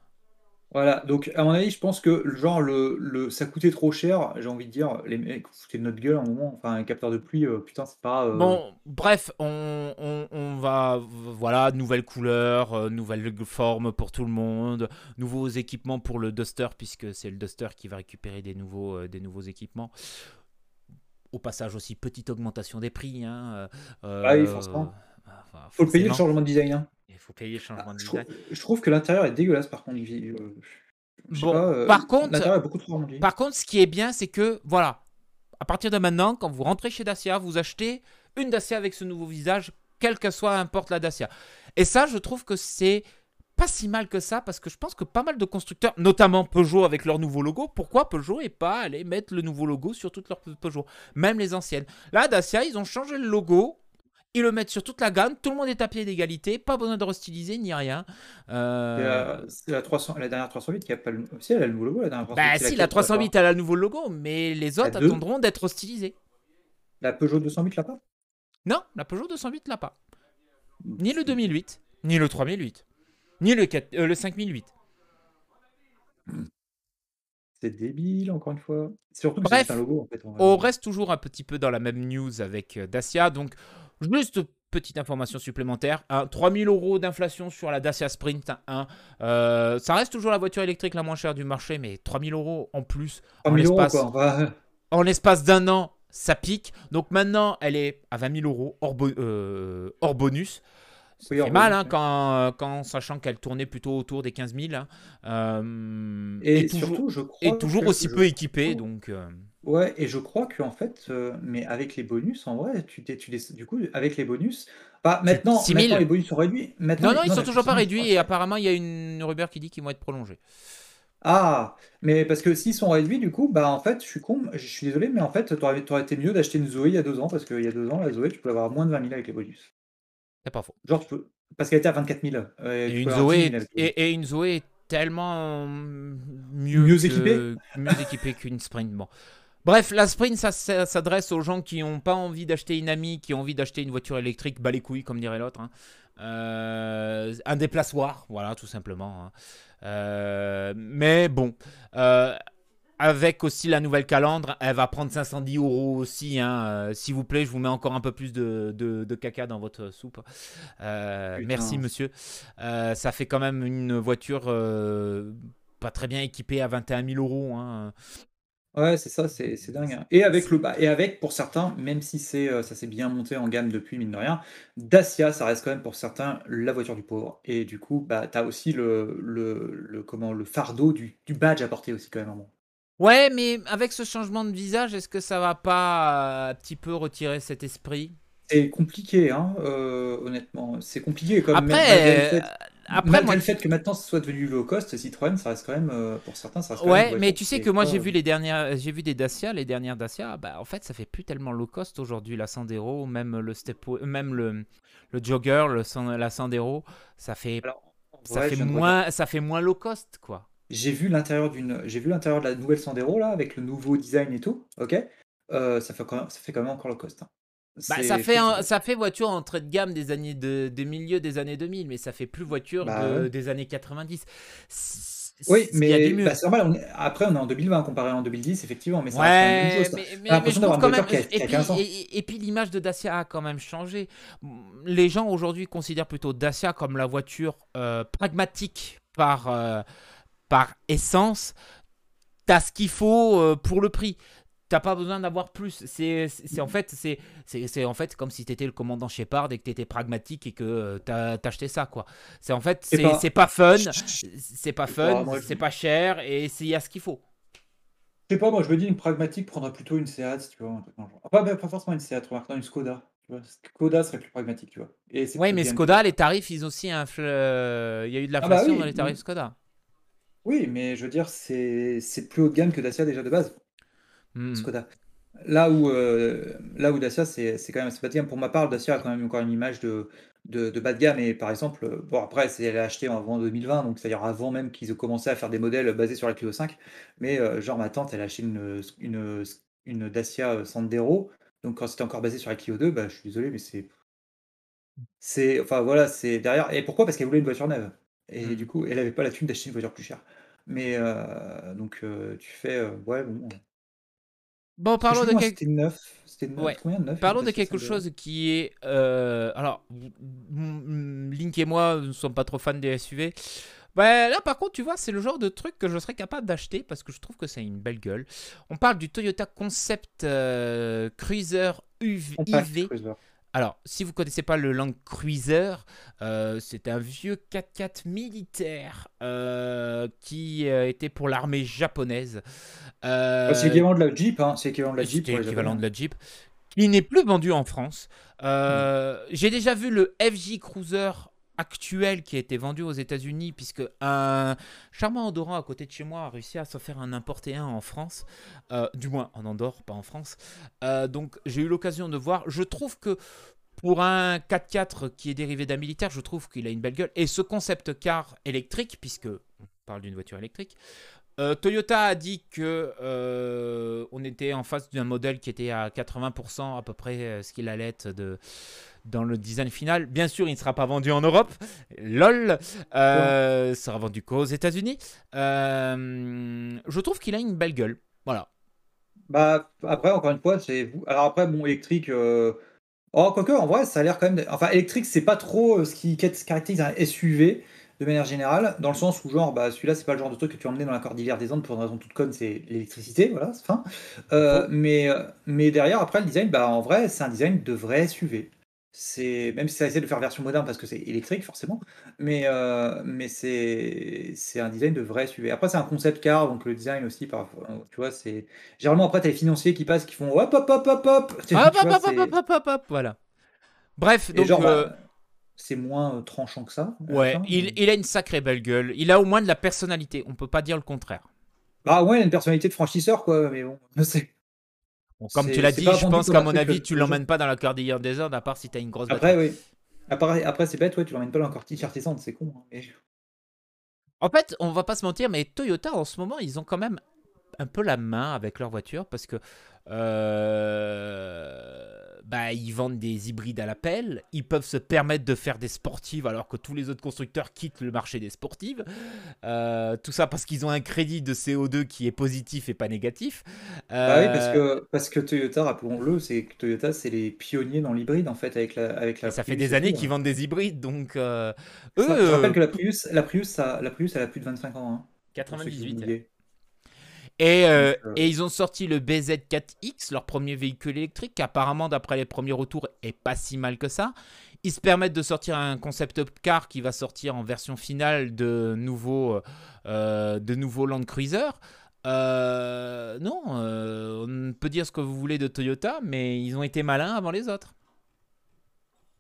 Voilà, donc à mon avis, je pense que genre le, le ça coûtait trop cher, j'ai envie de dire, les mecs foutaient de notre gueule à un moment, enfin un capteur de pluie, euh, putain, c'est pas. euh, Bon, bref, on, on- on va, voilà, nouvelle couleur, euh, nouvelle forme pour tout le monde, nouveaux équipements pour le Duster, puisque c'est le Duster qui va récupérer des nouveaux, euh, des nouveaux équipements. Au passage aussi, petite augmentation des prix. Hein, euh, Ah oui, forcément. Enfin, Faut le payer le changement de design. hein. Il faut payer le changement Ah, de je, trouve, design. je trouve que l'intérieur est dégueulasse par contre. euh, Bon, pas, euh, par contre- l'intérieur est beaucoup trop arrondi. Par contre, ce qui est bien, c'est que, voilà, à partir de maintenant, quand vous rentrez chez Dacia, vous achetez une Dacia avec ce nouveau visage, quelle que soit importe la Dacia. Et ça, je trouve que c'est pas si mal que ça, parce que je pense que pas mal de constructeurs, notamment Peugeot avec leur nouveau logo, pourquoi Peugeot est pas allé mettre le nouveau logo sur toutes leurs Peugeot, même les anciennes. Là, Dacia, ils ont changé le logo. Ils le mettent sur toute la gamme, tout le monde est à pied d'égalité, pas besoin de restyliser ni rien. Euh, C'est la, la 300, la dernière 308 qui a pas le. Si, elle a le nouveau logo, la dernière 308. Bah si, la toi, 308 elle a le nouveau logo, mais les autres attendront d'être stylisés. La Peugeot 208 l'a pas? Non, la Peugeot 208 l'a pas. Ni le 2008, ni le 3008, ni le, 4 euh, le 5008. C'est débile, encore une fois. Surtout que c'est Bref, juste un logo, en fait. en vrai. On reste toujours un petit peu dans la même news avec euh, Dacia. Donc, juste petite information supplémentaire. hein, 3000 euros d'inflation sur la Dacia Sprint 1. Euh, ça reste toujours la voiture électrique la moins chère du marché, mais 3000 euros en plus. 3000 euros, l'espace- quoi. on va- En l'espace d'un an, ça pique. Donc maintenant, elle est à 20 000 euros hors, bo- euh, hors bonus. C'est mal, hein, quand, quand sachant qu'elle tournait plutôt autour des 15 000. hein. Euh, Et, toujours, surtout, je crois. et toujours aussi peu équipée. Donc, Ouais, et je crois que en fait, euh, mais avec les bonus, en vrai, tu, t'es- tu les- du coup, avec les bonus, bah maintenant, 6 000. maintenant les bonus sont réduits. Maintenant, non, non, ils sont mais toujours pas réduits. Et apparemment, il y a une rumeur qui dit qu'ils vont être prolongés. Ah, mais parce que s'ils sont réduits, du coup, bah en fait, je suis con, je suis désolé, mais en fait, t'aurais, t'aurais été mieux d'acheter une Zoé il y a deux ans, parce qu'il y a deux ans, la Zoé, tu pouvais avoir moins de 20 000 avec les bonus. C'est pas faux. Genre, tu peux, parce qu'elle était à 24 000. euh, Et tu une, peux avoir 10 Zoé, 000 avec les bonus. et, et une Zoé est tellement mieux, Mieux que- mieux équipée qu'une Sprint. Bon. Bref, la Sprint, ça, ça s'adresse aux gens qui n'ont pas envie d'acheter une amie, qui ont envie d'acheter une voiture électrique, bas les couilles, comme dirait l'autre. hein. Euh, un déplaçoir, voilà, tout simplement. hein. Euh, mais bon, euh, avec aussi la nouvelle calandre, elle va prendre 510 euros aussi. hein. S'il vous plaît, je vous mets encore un peu plus de, de- de caca dans votre soupe. Merci, monsieur. Ça fait quand même une voiture pas très bien équipée à 21 000 euros. hein. Ouais, c'est ça, c'est dingue. hein. Et avec le bah, et avec pour certains, même si c'est euh, ça s'est bien monté en gamme depuis mine de rien, Dacia, ça reste quand même pour certains la voiture du pauvre. Et du coup, bah t'as aussi le, le, le comment le fardeau du, du badge à porter aussi quand même. un. Ouais, mais avec ce changement de visage, est-ce que ça va pas euh, un petit peu retirer cet esprit? C'est compliqué, hein, euh, honnêtement. C'est compliqué comme Après, malgré le euh, fait, après malgré moi, le fait que maintenant ce soit devenu low cost, Citroën, ça reste quand même euh, pour certains, ça reste quand même Ouais, mais tu sais que moi j'ai euh, vu les dernières, j'ai vu des Dacia, les dernières Dacia, bah en fait ça fait plus tellement low cost aujourd'hui la Sandero, même le step, même le le Jogger, le la Sandero, ça fait Alors, ça vrai, fait moins ça fait moins low cost quoi. J'ai vu l'intérieur d'une, j'ai vu l'intérieur de la nouvelle Sandero là, avec le nouveau design et tout. Ok, Euh, ça fait quand même, ça fait quand même encore le cost. hein. Bah, ça fait un- ça fait voiture entrée de gamme des années de, des milieux des années 2000, mais ça fait plus voiture Bah de- ouais. des années 90. C- Oui, il y a mais bah, c'est normal. on est- Après, on est en 2020 comparé en 2010, effectivement, mais ça Ouais, chose. mais, mais- mais je quand même. et, 15 ans. puis, et- et puis l'image de Dacia a quand même changé. Les gens aujourd'hui considèrent plutôt Dacia comme la voiture euh, pragmatique par, euh, par essence. T'as ce qu'il faut euh, pour le prix. T'as pas besoin d'avoir plus. C'est en fait c'est en fait comme si t'étais le commandant Shepard et que t'étais pragmatique et que euh, t'as t'achetais ça quoi. C'est en fait C'est c'est pas- fun, c'est pas fun, c'est pas cher et il y a ce qu'il faut. Je sais pas, moi je me dis une pragmatique prendrait plutôt une Seat, tu vois. un. Ah, Pas, pas, pas forcément une Seat, remarque, une Skoda. Skoda serait plus pragmatique, tu vois. Et plus mais. Skoda, les tarifs, ils ont aussi infl- euh, Il y a eu de Ah bah l'inflation oui, dans les tarifs oui. Skoda. Oui, mais je veux dire, c'est plus haut de gamme que Dacia déjà de base. Skoda. Là où, euh, là où Dacia, c'est quand même assez bas de gamme. Pour ma part, Dacia a quand même encore une image de, de, de bas de gamme. Et par exemple, euh, bon, après, c'est elle a acheté avant 2020, donc c'est-à-dire avant même qu'ils aient commencé à faire des modèles basés sur la Clio 5. Mais euh, genre, ma tante, elle a acheté une, une, une Dacia Sandero. Donc quand c'était encore basé sur la Clio 2, bah, je suis désolé, mais c'est. C'est. Enfin voilà, c'est derrière. Et pourquoi? Parce qu'elle voulait une voiture neuve. Et Hmm. du coup, elle n'avait pas la thune d'acheter une voiture plus chère. Mais euh, donc, tu fais. ouais, bon. Bon, parlons de, Franchement, quel- C'était 9. C'était neuf- Ouais. combien de 9 parlons de quelque chose qui est. euh, Alors, m- m- Link et moi ne sommes pas trop fans des SUV. Ouais, là, par contre, tu vois, c'est le genre de truc que je serais capable d'acheter parce que je trouve que c'est une belle gueule. On parle du Toyota Concept euh, Cruiser UV, IV. Alors, si vous connaissez pas le Land Cruiser, euh, c'est un vieux 4x4 militaire euh, qui euh, était pour l'armée japonaise. Euh, c'est l'équivalent de la Jeep, hein. C'est l'équivalent de la Jeep. l'équivalent de la Jeep, qui n'est plus vendu en France. Euh, J'ai déjà vu le FJ Cruiser actuel qui a été vendu aux États-Unis, puisque un charmant Andorran à côté de chez moi a réussi à se faire un importé un en France, Euh, du moins en Andorre, pas en France. Euh, donc j'ai eu l'occasion de voir. Je trouve que pour un 4x4 qui est dérivé d'un militaire, je trouve qu'il a une belle gueule. Et ce concept car électrique, puisque on parle d'une voiture électrique, euh, Toyota a dit que on était en face d'un modèle qui était à 80% à peu près ce qu'il allait être de, dans le design final. Bien sûr, il ne sera pas vendu en Europe. LOL. Euh, sera vendu qu'aux États-Unis. Euh, je trouve qu'il a une belle gueule. Voilà. Bah, après, encore une fois, c'est. Alors, après, bon, électrique. Euh... Oh, quoique, en vrai, ça a l'air quand même. Enfin, électrique, c'est pas trop euh, ce qui caractérise un SUV de manière générale, dans le sens où, genre, bah, celui-là, c'est pas le genre de truc que tu emmenais dans la cordillère des Andes pour une raison toute conne, c'est l'électricité, voilà, c'est fin. Euh, mais, mais derrière, après, le design, bah, en vrai, c'est un design de vrai SUV. C'est même si ça essaie de faire version moderne parce que c'est électrique forcément, mais, euh, mais c'est c'est un design de vrai SUV. Après c'est un concept car, donc le design aussi parfois, tu vois? C'est généralement après t'as les financiers qui passent qui font: «Hop, hop, hop, hop, hop!» Hop, *laughs* hop, hop, hop, hop, hop, hop, voilà. Bref, Et donc, bah, euh, c'est moins, euh, tranchant que ça, Ouais, il il a une sacrée belle gueule. Il a au moins de la personnalité, on peut pas dire le contraire. Bah ouais, il a une personnalité de franchisseur quoi, mais bon, *laughs* c'est comme tu l'as dit, je pense qu'à mon avis, tu l'emmènes pas dans la cordillère des Andes, à part si tu as une grosse Après, oui. Après, après c'est bête, ouais, tu l'emmènes pas dans la cordillère des Andes, c'est con. Hein, en fait, on va pas se mentir, mais Toyota, en ce moment, ils ont quand même un peu la main avec leur voiture parce que euh, bah, ils vendent des hybrides à l'appel, ils peuvent se permettre de faire des sportives alors que tous les autres constructeurs quittent le marché des sportives. Euh, tout ça parce qu'ils ont un crédit de CO2 qui est positif et pas négatif. Bah oui, parce euh, que, parce que Toyota, rappelons-le, c'est que Toyota, c'est les pionniers dans l'hybride en fait avec la, avec la Ça fait des années qu'ils vendent des hybrides, donc eux. Je rappelle que la Prius, la Prius, ça, la Prius, elle a plus de 25 ans. Hein, 98. Et, euh, euh, et, ils ont sorti le BZ4X, leur premier véhicule électrique, qui apparemment, d'après les premiers retours, est pas si mal que ça. Ils se permettent de sortir un concept car qui va sortir en version finale de nouveaux, euh, de nouveaux Land Cruiser. non, on peut dire ce que vous voulez de Toyota, mais ils ont été malins avant les autres.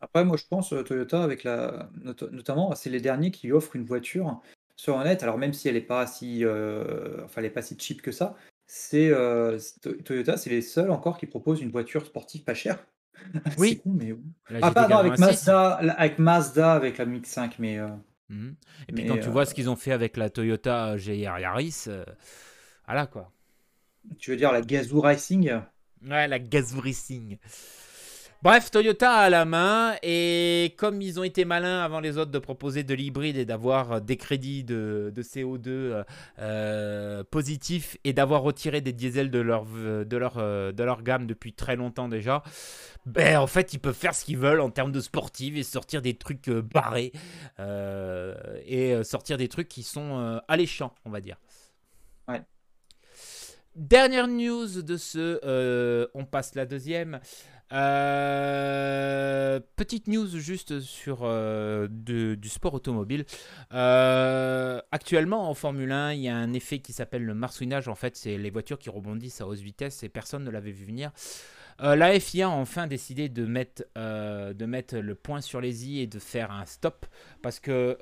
Après, moi, je pense Toyota, avec la, notamment, c'est les derniers qui offrent une voiture sur Honnête, alors même si elle n'est pas si, euh, enfin, elle est pas si cheap que ça, c'est euh, Toyota, c'est les seuls encore qui proposent une voiture sportive pas chère. *laughs* Oui. mais ah pas avec Mazda, avec Mazda avec la Mix 5, mais. Euh, mmh. Et puis quand tu vois ce qu'ils ont fait avec la Toyota GR Yaris, voilà quoi. Tu veux dire la Gazoo Racing? Ouais, la Gazoo Racing. Bref, Toyota a la main et comme ils ont été malins avant les autres de proposer de l'hybride et d'avoir euh, des crédits de, CO2 euh, euh, positifs et d'avoir retiré des diesels de leur, de, leur, de leur gamme depuis très longtemps déjà, ben en fait ils peuvent faire ce qu'ils veulent en termes de sportive et sortir des trucs barrés et sortir des trucs qui sont alléchants, on va dire. Ouais. Dernière news de ce, on passe la deuxième. Euh, petite news juste sur euh, du sport automobile. Euh, actuellement en Formule 1, il y a un effet qui s'appelle le marsouinage. En fait, c'est les voitures qui rebondissent à hausse vitesse et personne ne l'avait vu venir. la FIA a enfin décidé de mettre, de mettre le point sur les i et de faire un stop parce que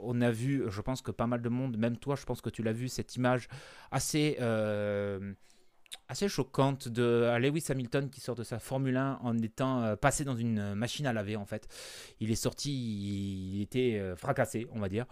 on a vu, je pense que pas mal de monde, même toi, je pense que tu l'as vu cette image assez assez choquante de Lewis Hamilton qui sort de sa Formule 1 en étant euh, passé dans une euh, machine à laver en fait. Il est sorti, il, était euh, fracassé, on va dire.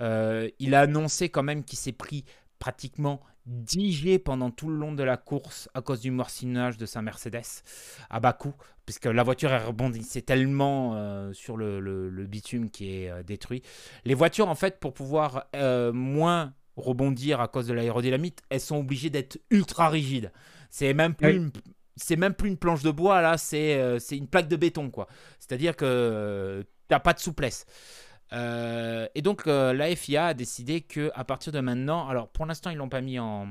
il a annoncé quand même qu'il s'est pris pratiquement 10 G pendant tout le long de la course à cause du morcinage de sa Mercedes à bas coût, puisque la voiture est rebondissait tellement sur le, bitume qui est détruit. Les voitures, en fait, pour pouvoir moins rebondir à cause de l'aérodynamite, elles sont obligées d'être ultra rigides. C'est même plus une, c'est même plus une planche de bois là, c'est euh, c'est une plaque de béton quoi. C'est-à-dire que euh, t'as pas de souplesse. Euh, et donc la FIA a décidé que à partir de maintenant, alors pour l'instant ils l'ont pas mis en,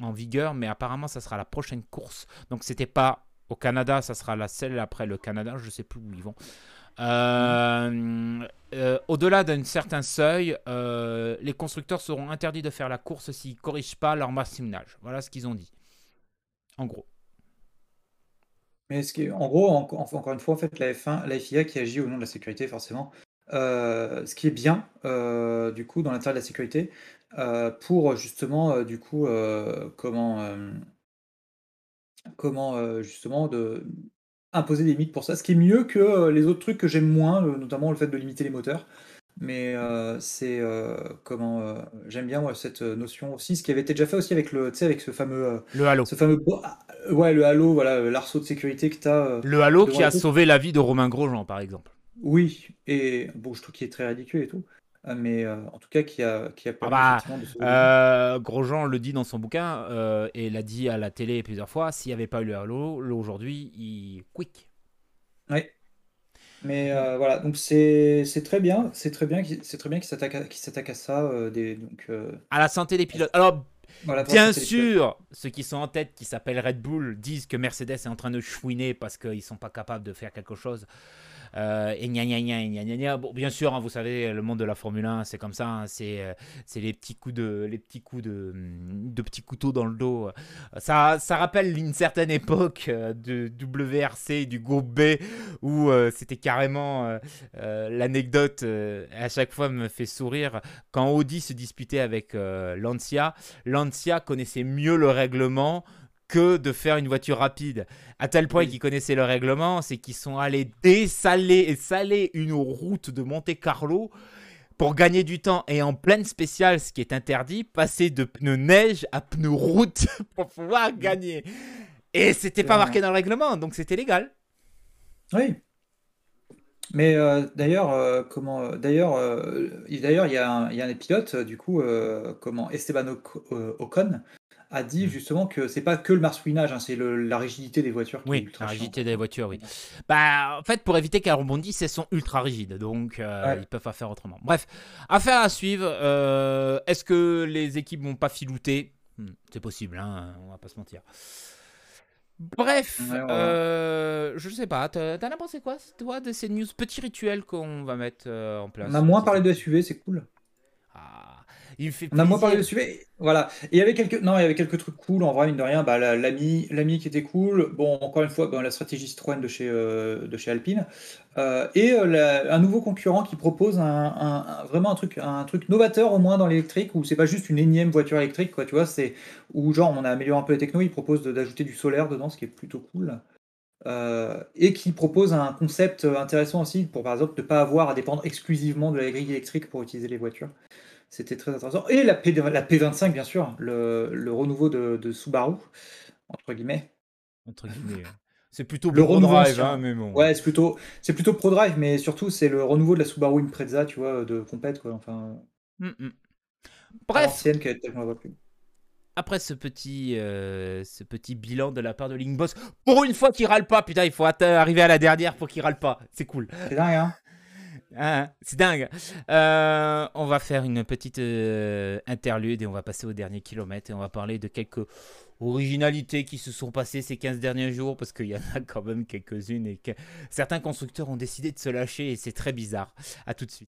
en vigueur, mais apparemment ça sera la prochaine course. Donc c'était pas au Canada, ça sera la celle après le Canada, je sais plus où ils vont. Euh, euh, au-delà d'un certain seuil, euh, les constructeurs seront interdits de faire la course s'ils ne corrigent pas leur massimage. Voilà ce qu'ils ont dit. En gros. Mais en gros, encore une fois, en fait, la F1, la FIA qui agit au nom de la sécurité, forcément. ce qui est bien, du coup, dans l'intérêt de la sécurité, pour justement, du coup, comment, comment justement de, imposer des limites pour ça, ce qui est mieux que euh, les autres trucs que j'aime moins, euh, notamment le fait de limiter les moteurs. Mais euh, c'est euh, comment euh, j'aime bien cette notion aussi, ce qui avait été déjà fait aussi avec le, tu sais, avec ce fameux, Le Halo. ce fameux, ah, ouais, le halo, voilà, l'arceau de sécurité que tu as. Le Halo qui a sauvé la vie de Romain Grosjean, par exemple. Oui, et bon, je trouve qu'il est très ridicule et tout, mais euh, en tout cas, qui a, qui a Ah permis bah, de des vies. euh, Grosjean le dit dans son bouquin euh, et l'a dit à la télé plusieurs fois. S'il n'y avait pas eu le Halo, aujourd'hui, il quick. Ouais. Mais euh, voilà, donc c'est très bien, c'est très bien, qu'il- c'est très bien qu'il s'attaque à, s'attaque à ça, euh, des, donc euh, À la santé des pilotes. Alors, voilà. bien sûr, ceux qui sont en tête, qui s'appellent Red Bull, disent que Mercedes est en train de chouiner parce qu'ils sont pas capables de faire quelque chose. Euh, et bien sûr, hein, vous savez, le monde de la Formule 1, c'est comme ça. hein, c'est euh, c'est les petits coups de les petits coups de, de petits couteaux dans le dos. Ça, ça rappelle une certaine époque euh, de WRC du groupe B où c'était carrément l'anecdote à chaque fois me fait sourire quand Audi se disputait avec Lancia. Lancia connaissait mieux le règlement que de faire une voiture rapide. À tel point Oui. qu'ils connaissaient le règlement, c'est qu'ils sont allés dessaler et saler une route de Monte Carlo pour gagner du temps et en pleine spéciale, ce qui est interdit, passer de pneus neige à pneus route *laughs* pour pouvoir gagner. Et c'était pas marqué dans le règlement, donc c'était légal. Oui. Mais euh, d'ailleurs, euh, comment, euh, d'ailleurs, euh, il- d'ailleurs, il y a un, il y a un euh, du coup, comment Esteban Oc- Ocon a dit Mm. justement que c'est pas que le marsouinage, hein, c'est la rigidité des voitures qui est Oui, ultra la rigidité des voitures, oui. Bah, en fait, pour éviter qu'elles rebondissent, elles sont ultra rigides, donc euh, Ouais. ils peuvent pas faire autrement. Bref, affaire à suivre. euh, Est-ce que les équipes vont pas filouter? Hmm, C'est possible, hein, on va pas se mentir. Bref, Ouais, va euh, je sais pas, t'en as pensé quoi, toi, de ces news petits rituels qu'on va mettre en place On a moins parlé de SUV, c'est cool. Il me fait On a moins parlé de. SUV, voilà. Et il y avait quelques, non, il y avait quelques trucs cool en vrai, mine de rien. Bah, la- l'ami, l'ami qui était cool. Bon, encore une fois, bon, la stratégie Citroën de chez, euh, de chez Alpine. Euh, et euh, la- un nouveau concurrent qui propose un, un- un- vraiment un truc, un truc novateur au moins dans l'électrique, où c'est pas juste une énième voiture électrique, quoi, tu vois, c'est où genre on a amélioré un peu les techno, il propose d'ajouter du solaire dedans, ce qui est plutôt cool. Euh, et qui propose un concept intéressant aussi pour par exemple ne pas avoir à dépendre exclusivement de la grille électrique pour utiliser les voitures. C'était très intéressant. Et la, P, la P25, bien sûr, le, le renouveau de, de Subaru, entre guillemets. Entre guillemets. C'est plutôt Le Pro Drive, hein, mais bon. Ouais, c'est plutôt, c'est plutôt pro drive, mais surtout c'est le renouveau de la Subaru Impreza, tu vois, de compète, quoi. Enfin, hmm. à Bref, qui après ce petit, euh, ce petit bilan de la part de Link Boss, pour une fois qu'il râle pas, putain, il faut arriver à la dernière pour qu'il râle pas. C'est cool. C'est dingue, hein Hein, c'est dingue. Euh, on va faire une petite euh, interlude et on va passer au dernier kilomètre et on va parler de quelques originalités qui se sont passées ces 15 derniers jours parce qu'il y en a quand même quelques-unes et que certains constructeurs ont décidé de se lâcher et c'est très bizarre. À tout de suite.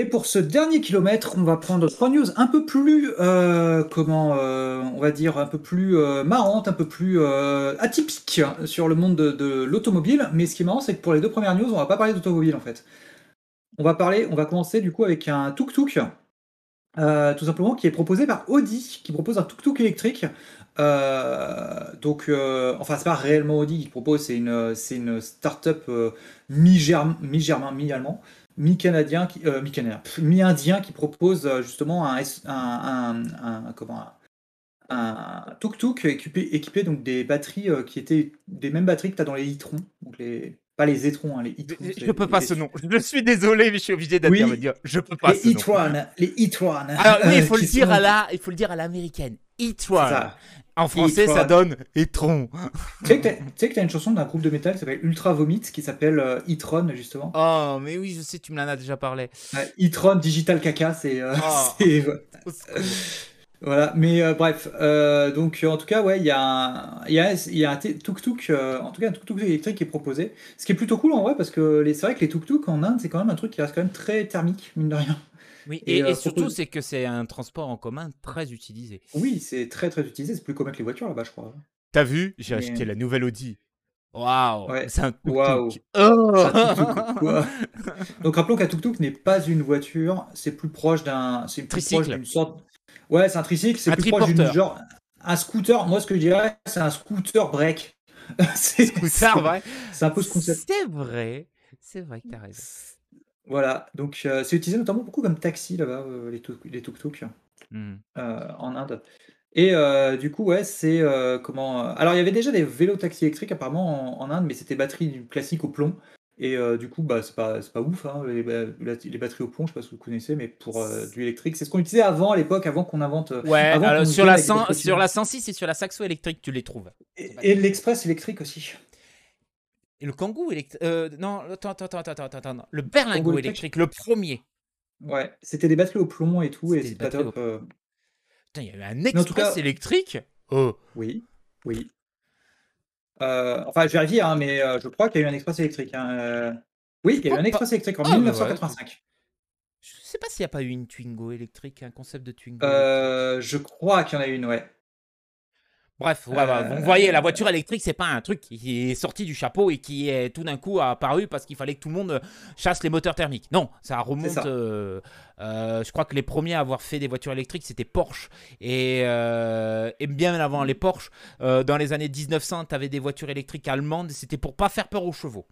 Et pour ce dernier kilomètre, on va prendre trois news un peu plus, euh, comment, euh, on va dire, un peu plus euh, marrantes, un peu plus atypiques sur le monde de, l'automobile. Mais ce qui est marrant, c'est que pour les deux premières news, on va pas parler d'automobile en fait. On va parler, on va commencer du coup avec un tuk-tuk, tout simplement, qui est proposé par Audi, qui propose un tuk-tuk électrique. Donc, enfin, c'est pas réellement Audi qui propose, c'est une, c'est une start-up mi-germain, mi-allemand mi-canadien, qui- euh, mi-canadien, mi-indien qui propose euh, justement un, un, un- un- comment, un, tuk-tuk équipé, équipé donc des batteries euh, qui étaient des mêmes batteries que tu as dans les e-trons, donc les, pas les e-trons, hein, les c'est Je peux pas les- ce nom. Je suis désolé, mais je suis obligé d'intervenir. Je peux pas Les ce nom. e-tron, les e-tron. Alors oui, il faut *laughs* le dire sont- à la, il faut le dire à l'américaine. E-Tron. En français, ça donne e-tron. Tu sais que t'as- tu sais que tu as une chanson d'un groupe de métal qui s'appelle Ultra Vomit, qui s'appelle euh, e-tron justement. Oh, mais oui, je sais, tu me l'en as déjà parlé. Euh, e-tron Digital Caca, c'est... euh, Oh. *laughs* Voilà, mais euh, bref, euh, donc euh, en tout cas, ouais, il y a un, il y a, il y a un tuk-tuk, euh, en tout cas un tuk-tuk électrique qui est proposé, ce qui est plutôt cool en vrai, parce que c'est vrai que les tuk-tuk en Inde, c'est quand même un truc qui reste quand même très thermique, mine de rien. Oui, Et, et, euh, et surtout, propose- c'est que c'est un transport en commun très utilisé. Oui, c'est très très utilisé, c'est plus commun que les voitures là-bas, je crois. T'as vu? J'ai Mais- acheté la nouvelle Audi. Waouh Ouais. C'est un tuk-tuk. Waouh. Oh. *laughs* Donc rappelons qu'un tuk-tuk n'est pas une voiture, c'est plus proche d'un, c'est plus Tricycle. proche d'une sorte. Ouais, c'est un tricycle, c'est Un plus proche d'une genre un scooter. Moi, ce que je dirais, c'est un scooter break. *laughs* c'est C'est vrai c'est un peu ce concept. C'est vrai. C'est vrai que t'as raison. Voilà, donc euh, c'est utilisé notamment beaucoup comme taxi là-bas, euh, les tuk les tuk-tuk, euh, en Inde et du coup, ouais, c'est, comment, alors il y avait déjà des vélos taxis électriques apparemment en en Inde, mais c'était batterie classique au plomb et du coup, bah, c'est pas c'est pas ouf, hein, les ba les batteries au plomb, je sais pas si vous connaissez, mais pour, du électrique, c'est ce qu'on utilisait avant à l'époque, avant qu'on invente, Ouais, avant alors qu'on sur la, avec des 100 trottinettes. sur la 106 et sur la Saxo électrique, tu les trouves. Et et l'express électrique aussi. Et le Kangoo électrique. non, attends, attends, attends, attends, attends. Le Berlingo Kangoo électrique, le premier. Ouais, c'était des batteries au plomb et tout et C'était c'est pas top, Putain, il y avait un express cas électrique Oh Oui, oui. Heu, enfin, je vérifie, hein, mais heu, je crois qu'il y a eu un express électrique, hein. Oui, il y a eu un express électrique en Ah, bah, ouais. 1985. Je sais pas s'il n'y a pas eu une Twingo électrique, un concept de Twingo. je crois qu'il y en a une, ouais. Bref, ouais, bah, vous Euh, voyez, la voiture électrique, c'est pas un truc qui est sorti du chapeau et qui est tout d'un coup apparu parce qu'il fallait que tout le monde chasse les moteurs thermiques. Non, ça remonte. ça. euh, euh, je crois que les premiers à avoir fait des voitures électriques, c'était Porsche. Et, et bien avant les Porsche, dans les années 1900, tu avais des voitures électriques allemandes. C'était pour pas faire peur aux chevaux.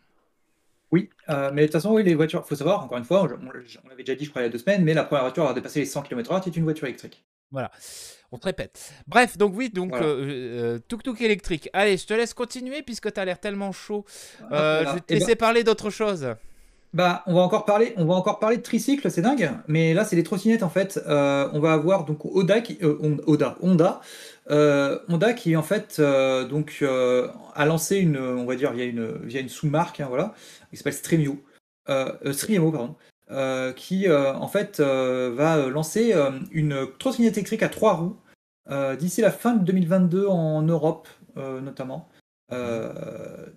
Oui, mais de toute façon, oui, les voitures faut savoir, encore une fois, on on on l'avait déjà dit, je crois, il y a 2 semaines, mais la première voiture à dépassé les 100 kilomètres/heure était une voiture électrique. Voilà, on te répète. Bref, donc oui, donc Voilà. euh, euh, tuk-tuk électrique. Allez, je te laisse continuer puisque tu as l'air tellement chaud. Hop Euh, je vais te Eh ben laisser parler d'autre chose. Bah, on va encore parler on va encore parler de tricycle, c'est dingue, mais là, c'est des trottinettes, en fait. Heu, on va avoir donc Oda qui heu, Hon Oda Honda, Honda qui, en fait, donc a lancé une, on va dire, via une via une sous-marque, hein, voilà, qui s'appelle heu, Striemo, pardon, heu, qui, heu, en fait, heu, va, lancer, une trottinette électrique à 3 roues, d'ici la fin de 2022 en Europe, notamment,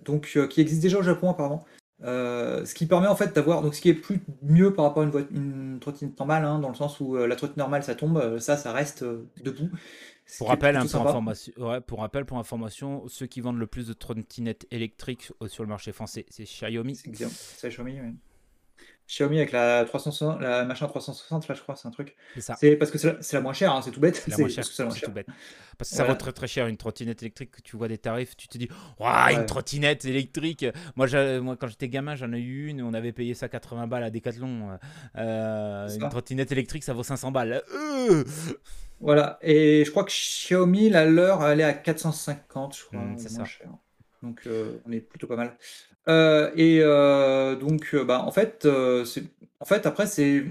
donc qui existe déjà au Japon apparemment. Ce qui permet en fait d'avoir donc ce qui est plus mieux par rapport à une une trottinette normale, hein, dans le sens où, la trottinette normale ça tombe, ça, ça reste, debout. Pour rappel, hein, pour, information, ouais, pour rappel, pour information, ceux qui vendent le plus de trottinettes électriques euh, sur le marché français, c'est Xiaomi. C'est Xiaomi, c'est Xiaomi, avec la 360 la machin 360 là, je crois, c'est un truc. C'est parce que c'est la la moins chère, hein, c'est tout bête. C'est la *laughs* moins chère, parce que c'est tout bête. Parce que ça vaut très très cher une trottinette électrique. Tu vois des tarifs, tu te dis, une trottinette électrique. Moi, moi quand j'étais gamin, j'en ai eu une. On avait payé ça 80 balles à Decathlon. Euh, une trottinette électrique, ça vaut 500 balles. Euh Voilà et je crois que Xiaomi, la leur, elle est à 450, je crois, Mm, ou c'est moins ça. cher. Donc heu, on est plutôt pas mal. Heu et heu, donc bah, en fait, c'est en fait, après, c'est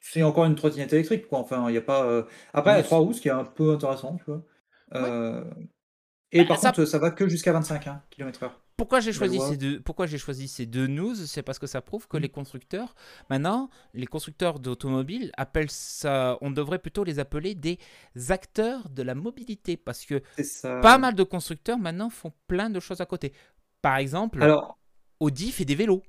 c'est encore une trottinette électrique, quoi. Enfin, il y a pas, après, elle a Oui, 3 roues, ce qui est un peu intéressant, tu vois? Ouais. Et Bah, par ça- contre, ça va que jusqu'à 25, hein, kilomètres/heure. Pourquoi j'ai choisi, ces deux, pourquoi choisi ces deux news? C'est parce que ça prouve que Mm. les constructeurs, maintenant, les constructeurs d'automobiles appellent ça, on devrait plutôt les appeler des acteurs de la mobilité. Parce que pas mal de constructeurs maintenant font plein de choses à côté. Par exemple, Alors Audi fait des vélos.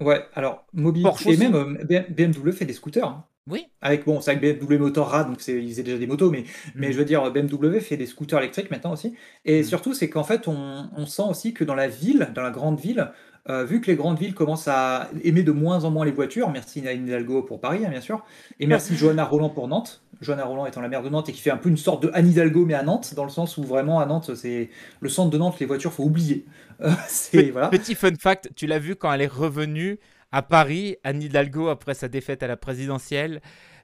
ouais, alors mobilité Porsche et aussi. même, heu, B BMW fait des scooters, hein. Oui. Avec bon, c'est avec BMW Motorrad, donc ils faisaient déjà des motos, mais mais Mm. je veux dire, BMW fait des scooters électriques maintenant aussi. Et Mm. surtout, c'est qu'en fait, on, on sent aussi que dans la ville, dans la grande ville, euh, vu que les grandes villes commencent à aimer de moins en moins les voitures, merci Anne Hidalgo pour Paris, hein, bien sûr, et merci Johanna Roland pour Nantes. Johanna Roland étant la maire de Nantes et qui fait un peu une sorte de Anne Hidalgo, mais à Nantes, dans le sens où vraiment à Nantes, c'est le centre de Nantes, les voitures, faut oublier. *laughs* Euh, voilà. Petit fun fact, tu l'as vu quand elle est revenue à Paris, Anne Hidalgo, après sa défaite à la présidentielle,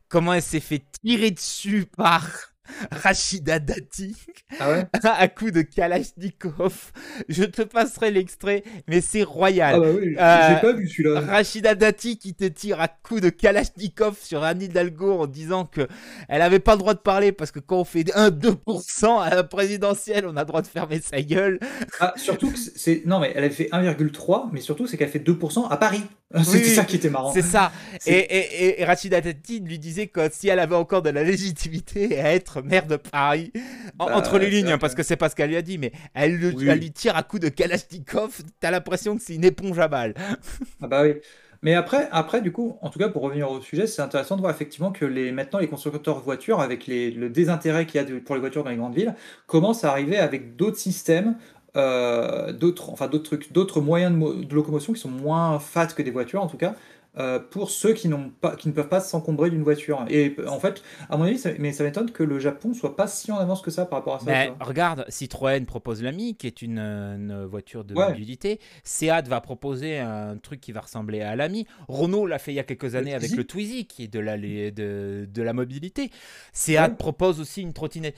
comment elle s'est fait tirer dessus par *laughs* Rachida Dati Ah ouais *laughs* à coup de Kalachnikov. Je te passerai l'extrait, mais c'est royal. Ah bah oui, Euh, pas vu celui-là. Rachida Dati qui te tire à coups de Kalachnikov sur Anne Hidalgo en disant que elle avait pas le droit de parler parce que quand on fait 1-2% à la présidentielle, on a le droit de fermer sa gueule. Ah, surtout que c'est- c'est. Non, mais elle avait fait 1,3, mais surtout, c'est qu'elle fait 2% à Paris. *laughs* C'était oui, ça qui était marrant. C'est ça. *laughs* Et, et, et- Rachida Dati lui disait que si elle avait encore de la légitimité à être maire de Paris, en- Bah, entre les lignes, hein, parce que- c'est pas ce qu'elle lui a dit, mais elle, le- Oui. elle lui tire à coups de Kalachnikov, t'as l'impression que c'est une éponge à balles. *laughs* Ah bah oui. Mais après, après, du coup, en tout cas, pour revenir au sujet, c'est intéressant de voir effectivement que les, maintenant les constructeurs voitures, avec les, le désintérêt qu'il y a de- pour les voitures dans les grandes villes, commencent à arriver avec d'autres systèmes, euh, d'autres, enfin d'autres trucs, d'autres moyens de, mo- de locomotion qui sont moins fat que des voitures en tout cas, euh, pour ceux qui, n'ont pas, qui ne peuvent pas s'encombrer d'une voiture. Et en fait, à mon avis, ça, mais ça m'étonne que le Japon soit pas si en avance que ça par rapport à ça. Mais regarde, Citroën propose l'Ami, qui est une, voiture de mobilité. Seat va proposer un truc qui va ressembler à l'Ami. Renault l'a fait il y a quelques années avec le Twizy, qui est de la, de, de la mobilité. Seat propose aussi une trottinette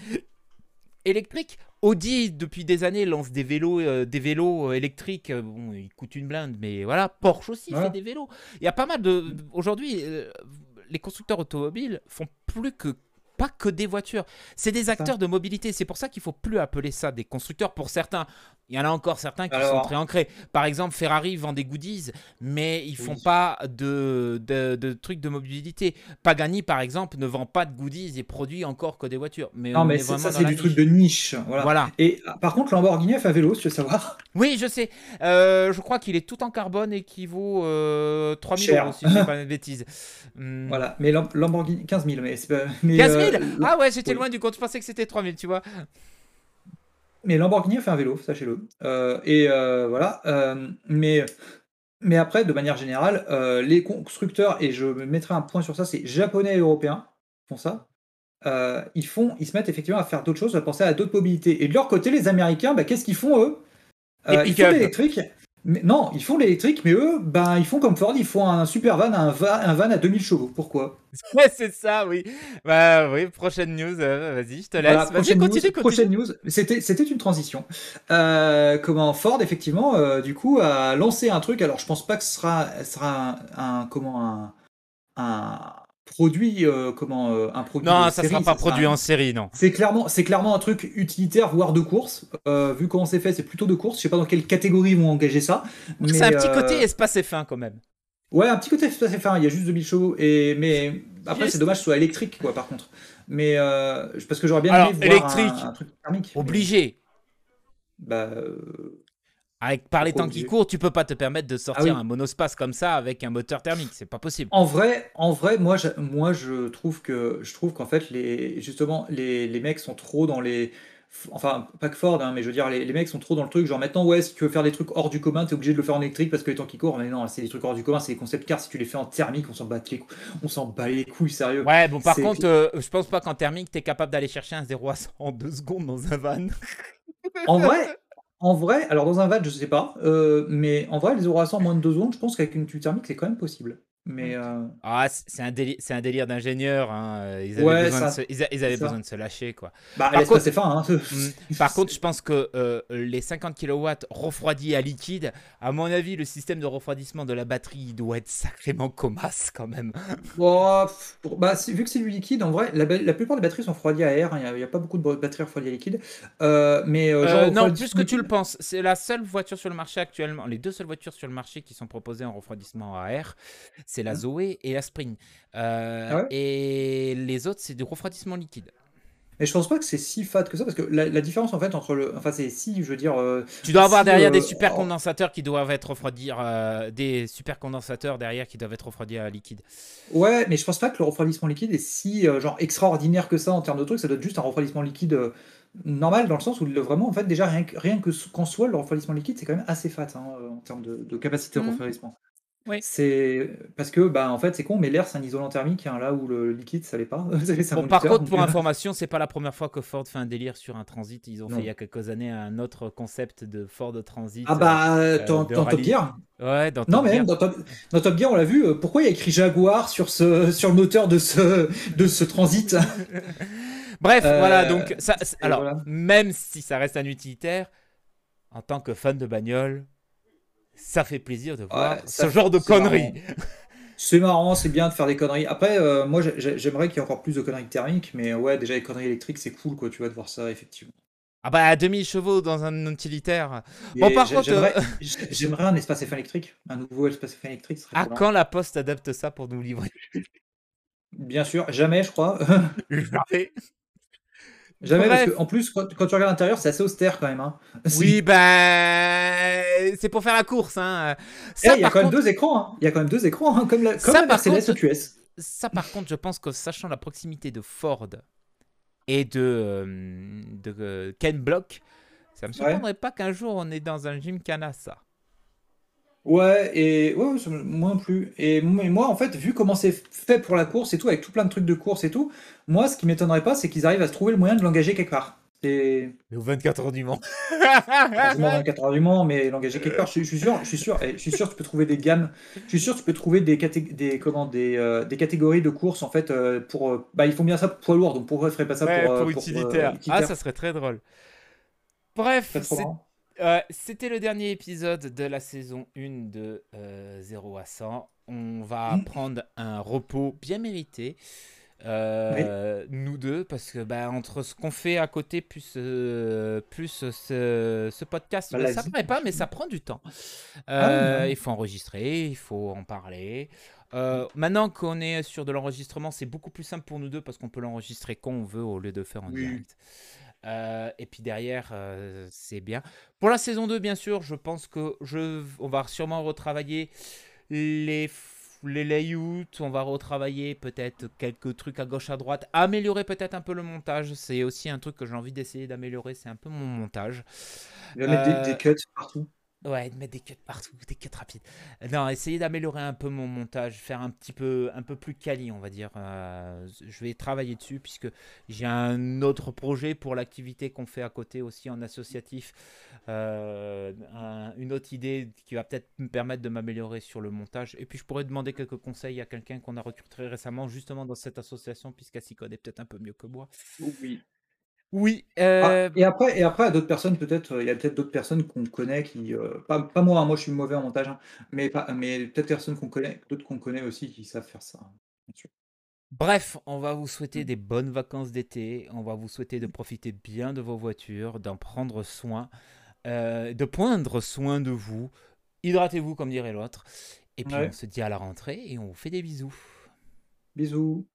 électrique. Audi, depuis des années, lance des vélos, euh, des vélos euh, électriques. Euh, bon, ils coûtent une blinde, mais voilà. Porsche aussi fait des vélos. Il y a pas mal de. Aujourd'hui, les constructeurs automobiles font plus que pas que des voitures. C'est des acteurs de mobilité. C'est pour ça qu'il faut plus appeler ça des constructeurs. Pour certains, il y en a encore certains qui sont très ancrés. Par exemple, Ferrari vend des goodies, mais ils font pas de, de, trucs de mobilité. Pagani, par exemple, ne vend pas de goodies et produit encore que des voitures. Mais non, mais ça, c'est du truc de niche. Voilà. Et ah, par contre, Lamborghini a fait vélo, si tu veux savoir? Oui, je sais. Euh, je crois qu'il est tout en carbone et qu'il vaut euh, 3000 euros, si je ne pas *laughs* de bêtises. Hmm. Voilà, mais Lamborghini, 15 000. Mais, pas... 15 000 Ah ouais, j'étais loin du compte. Je pensais que c'était 3000, tu vois. Mais Lamborghini a fait un vélo, sachez-le. Euh, et euh, voilà. Euh, mais, mais après, de manière générale, les constructeurs, et je mettrai un point sur ça, c'est japonais et européens font ça. ils, font, ils se mettent effectivement à faire d'autres choses, à penser à d'autres mobilités. Et de leur côté, les Américains, bah, qu'est-ce qu'ils font eux? Ils font l'électrique non, ils font l'électrique, mais eux, ben, ils font comme Ford, ils font un super van, un, un van à 2000 chevaux. Pourquoi? *laughs* C'est ça, oui. Bah oui, prochaine news, euh, vas-y, je te laisse. prochaine, news, prochaine news, c'était une transition. Euh, comment Ford, effectivement, euh, du coup, a lancé un truc. Alors, je pense pas que ce sera, sera un, comment un produit euh, comment euh, un produit non ça ne sera pas produit en série non. C'est clairement c'est clairement un truc utilitaire voire de course. Euh, vu comment c'est fait c'est plutôt de course. Je sais pas dans quelle catégorie ils vont engager ça c'est un petit côté espace F1 quand même. Ouais un petit côté espace F1 il y a juste 2000 chevaux et mais après c'est dommage que ce soit électrique quoi par contre. Mais parce que j'aurais bien aimé voir électrique, un, truc thermique obligé. Bah avec, par les temps qui courent, tu peux pas te permettre de sortir ah un monospace comme ça avec un moteur thermique, c'est pas possible. En vrai, en vrai, moi, je, moi, je trouve que je trouve qu'en fait, les, justement, les, les, mecs sont trop dans les, enfin, pas que Ford, hein, mais je veux dire, les, les, mecs sont trop dans le truc. Genre maintenant, ouais, si tu veux faire des trucs hors du commun, t'es obligé de le faire en électrique parce que les temps qui courent. Mais non, c'est des trucs hors du commun, c'est des concepts cars. Si tu les fais en thermique, on s'en bat les couilles. On s'en bat les couilles, sérieux. Ouais, bon, par contre, euh, je pense pas qu'en thermique, t'es capable d'aller chercher un 0 à 100 en 2 secondes dans un van. en vrai, en vrai, alors dans un van, je sais pas, euh, mais en vrai, les oracents en moins de 2 secondes, je pense qu'avec une tube thermique, c'est quand même possible. Mais euh, ah, c'est un délire, c'est un délire d'ingénieur. Hein. Ils avaient, besoin, de se, ils, avaient besoin de se lâcher, quoi. Bah, par contre, c'est fin. Hein. *laughs* Mm. Par contre, je pense que euh, les 50 kW refroidis à liquide, à mon avis, le système de refroidissement de la batterie doit être sacrément comasse quand même. bah, vu que c'est du liquide, en vrai, la, plupart des batteries sont refroidies à air. Hein. Il n'y a, pas beaucoup de batteries refroidies à liquide. Euh, mais non, plus que tu le penses. C'est la seule voiture sur le marché actuellement, les deux seules voitures sur le marché qui sont proposées en refroidissement à air c'est la mmh. Zoé et la Spring. Euh, ah et les autres, c'est du refroidissement liquide. Mais je pense pas que c'est si fat que ça, parce que la, différence en fait entre le. Enfin, c'est si, je veux dire. Euh, tu dois avoir derrière des euh, super condensateurs qui doivent être refroidis. des super condensateurs derrière qui doivent être refroidis à liquide. Ouais, mais je pense pas que le refroidissement liquide est si genre extraordinaire que ça en termes de trucs. Ça doit être juste un refroidissement liquide normal dans le sens où vraiment, en fait, déjà rien que, rien que qu'en soit, le refroidissement liquide, c'est quand même assez fat hein, en termes de, capacité de mmh. Oui. C'est parce que bah en fait c'est con mais l'air c'est un isolant thermique hein, là où le liquide ça l'est pas. *laughs* bon, par contre pour euh, information c'est pas la première fois que Ford fait un délire sur un transit ils ont fait il y a quelques années un autre concept de Ford Transit. Ah bah euh, dans, Top Gear. Ouais dans Non mais dans, Top, Gear on l'a vu euh, pourquoi il y a écrit Jaguar sur ce sur le moteur de ce de ce Transit? *laughs* Bref voilà donc ça alors même si ça reste un utilitaire en tant que fan de bagnole ça fait plaisir de voir ce genre de conneries. *laughs* C'est marrant, c'est bien de faire des conneries. Après, euh, moi, j'aimerais qu'il y ait encore plus de conneries thermiques, mais ouais, déjà les conneries électriques, c'est cool, quoi, tu vois, de voir ça, effectivement. Ah bah, à 2000 chevaux dans un utilitaire. Bon, par contre... Euh, *laughs* j'aimerais un espace F1 électrique, un nouveau espace F1 électrique. Serait ah, quand la Poste adapte ça pour nous livrer? Bien sûr, jamais, je crois. *laughs* Jamais. Jamais, parce que, en plus, quand, tu regardes l'intérieur, c'est assez austère quand même. Hein. *laughs* Oui, ben, c'est pour faire la course. Hein. Eh, il y a quand même deux écrans. Hein. Il y a quand même deux écrans, hein, comme la, comme ça, Mercedes. Ça, par contre, je pense que sachant la proximité de Ford et de, euh, de euh, Ken Block, ça me surprendrait pas qu'un jour on est dans un gym Cana, ça. Ouais, et ouais, moi non plus. Et moi, en fait, vu comment c'est fait pour la course et tout, avec tout plein de trucs de course et tout, moi, ce qui m'étonnerait pas, c'est qu'ils arrivent à se trouver le moyen de l'engager quelque part. Mais aux 24 heures du Mans. 24 heures du Mans, mais l'engager quelque part. Je, suis sûr, je suis sûr, je suis sûr, tu peux trouver des gammes. Je suis sûr, tu peux trouver des, des, comment, des, euh, des catégories de courses en fait euh, pour. Euh, bah, ils font bien ça pour poids lourd, donc pourquoi ils feraient pas ça pour, pour, utilitaire. Ah, ça serait très drôle. Bref, c'était le dernier épisode de la saison 1 de 0 à 100. On va mmh. prendre un repos bien mérité. Euh, nous deux, parce que bah, entre ce qu'on fait à côté plus, euh, plus ce, podcast, bah, ça ne paraît pas, mais ça prend du temps. Ah euh, il faut enregistrer, il faut en parler. maintenant qu'on est sur de l'enregistrement, c'est beaucoup plus simple pour nous deux parce qu'on peut l'enregistrer quand on veut au lieu de faire en direct. Et puis derrière, c'est bien. Pour la saison 2, bien sûr, je pense que je, on va sûrement retravailler les les layouts, on va retravailler peut-être quelques trucs à gauche à droite, améliorer peut-être un peu le montage. C'est aussi un truc que j'ai envie d'essayer d'améliorer, c'est un peu mon montage. Il va mettre des, des cuts partout. Ouais, de mettre des cuts partout, des cuts rapides. Non, essayer d'améliorer un peu mon montage, faire un petit peu, un peu plus quali, on va dire. Euh, je vais travailler dessus puisque j'ai un autre projet pour l'activité qu'on fait à côté aussi en associatif. Euh, une autre idée qui va peut-être me permettre de m'améliorer sur le montage. Et puis je pourrais demander quelques conseils à quelqu'un qu'on a recruté récemment justement dans cette association puisqu'elle s'y peut-être un peu mieux que moi. Oui. Oui. Ah, euh, et après, et après, à d'autres personnes, peut-être, il y a peut-être d'autres personnes qu'on connaît qui, euh, pas, pas moi, hein, moi je suis mauvais en montage, hein, mais, pas, mais peut-être personnes qu'on connaît, d'autres qu'on connaît aussi qui savent faire ça. Bref, on va vous souhaiter des bonnes vacances d'été. On va vous souhaiter de profiter bien de vos voitures, d'en prendre soin, euh, de prendre soin de vous. Hydratez-vous, comme dirait l'autre. Et puis on se dit à la rentrée et on vous fait des bisous. Bisous.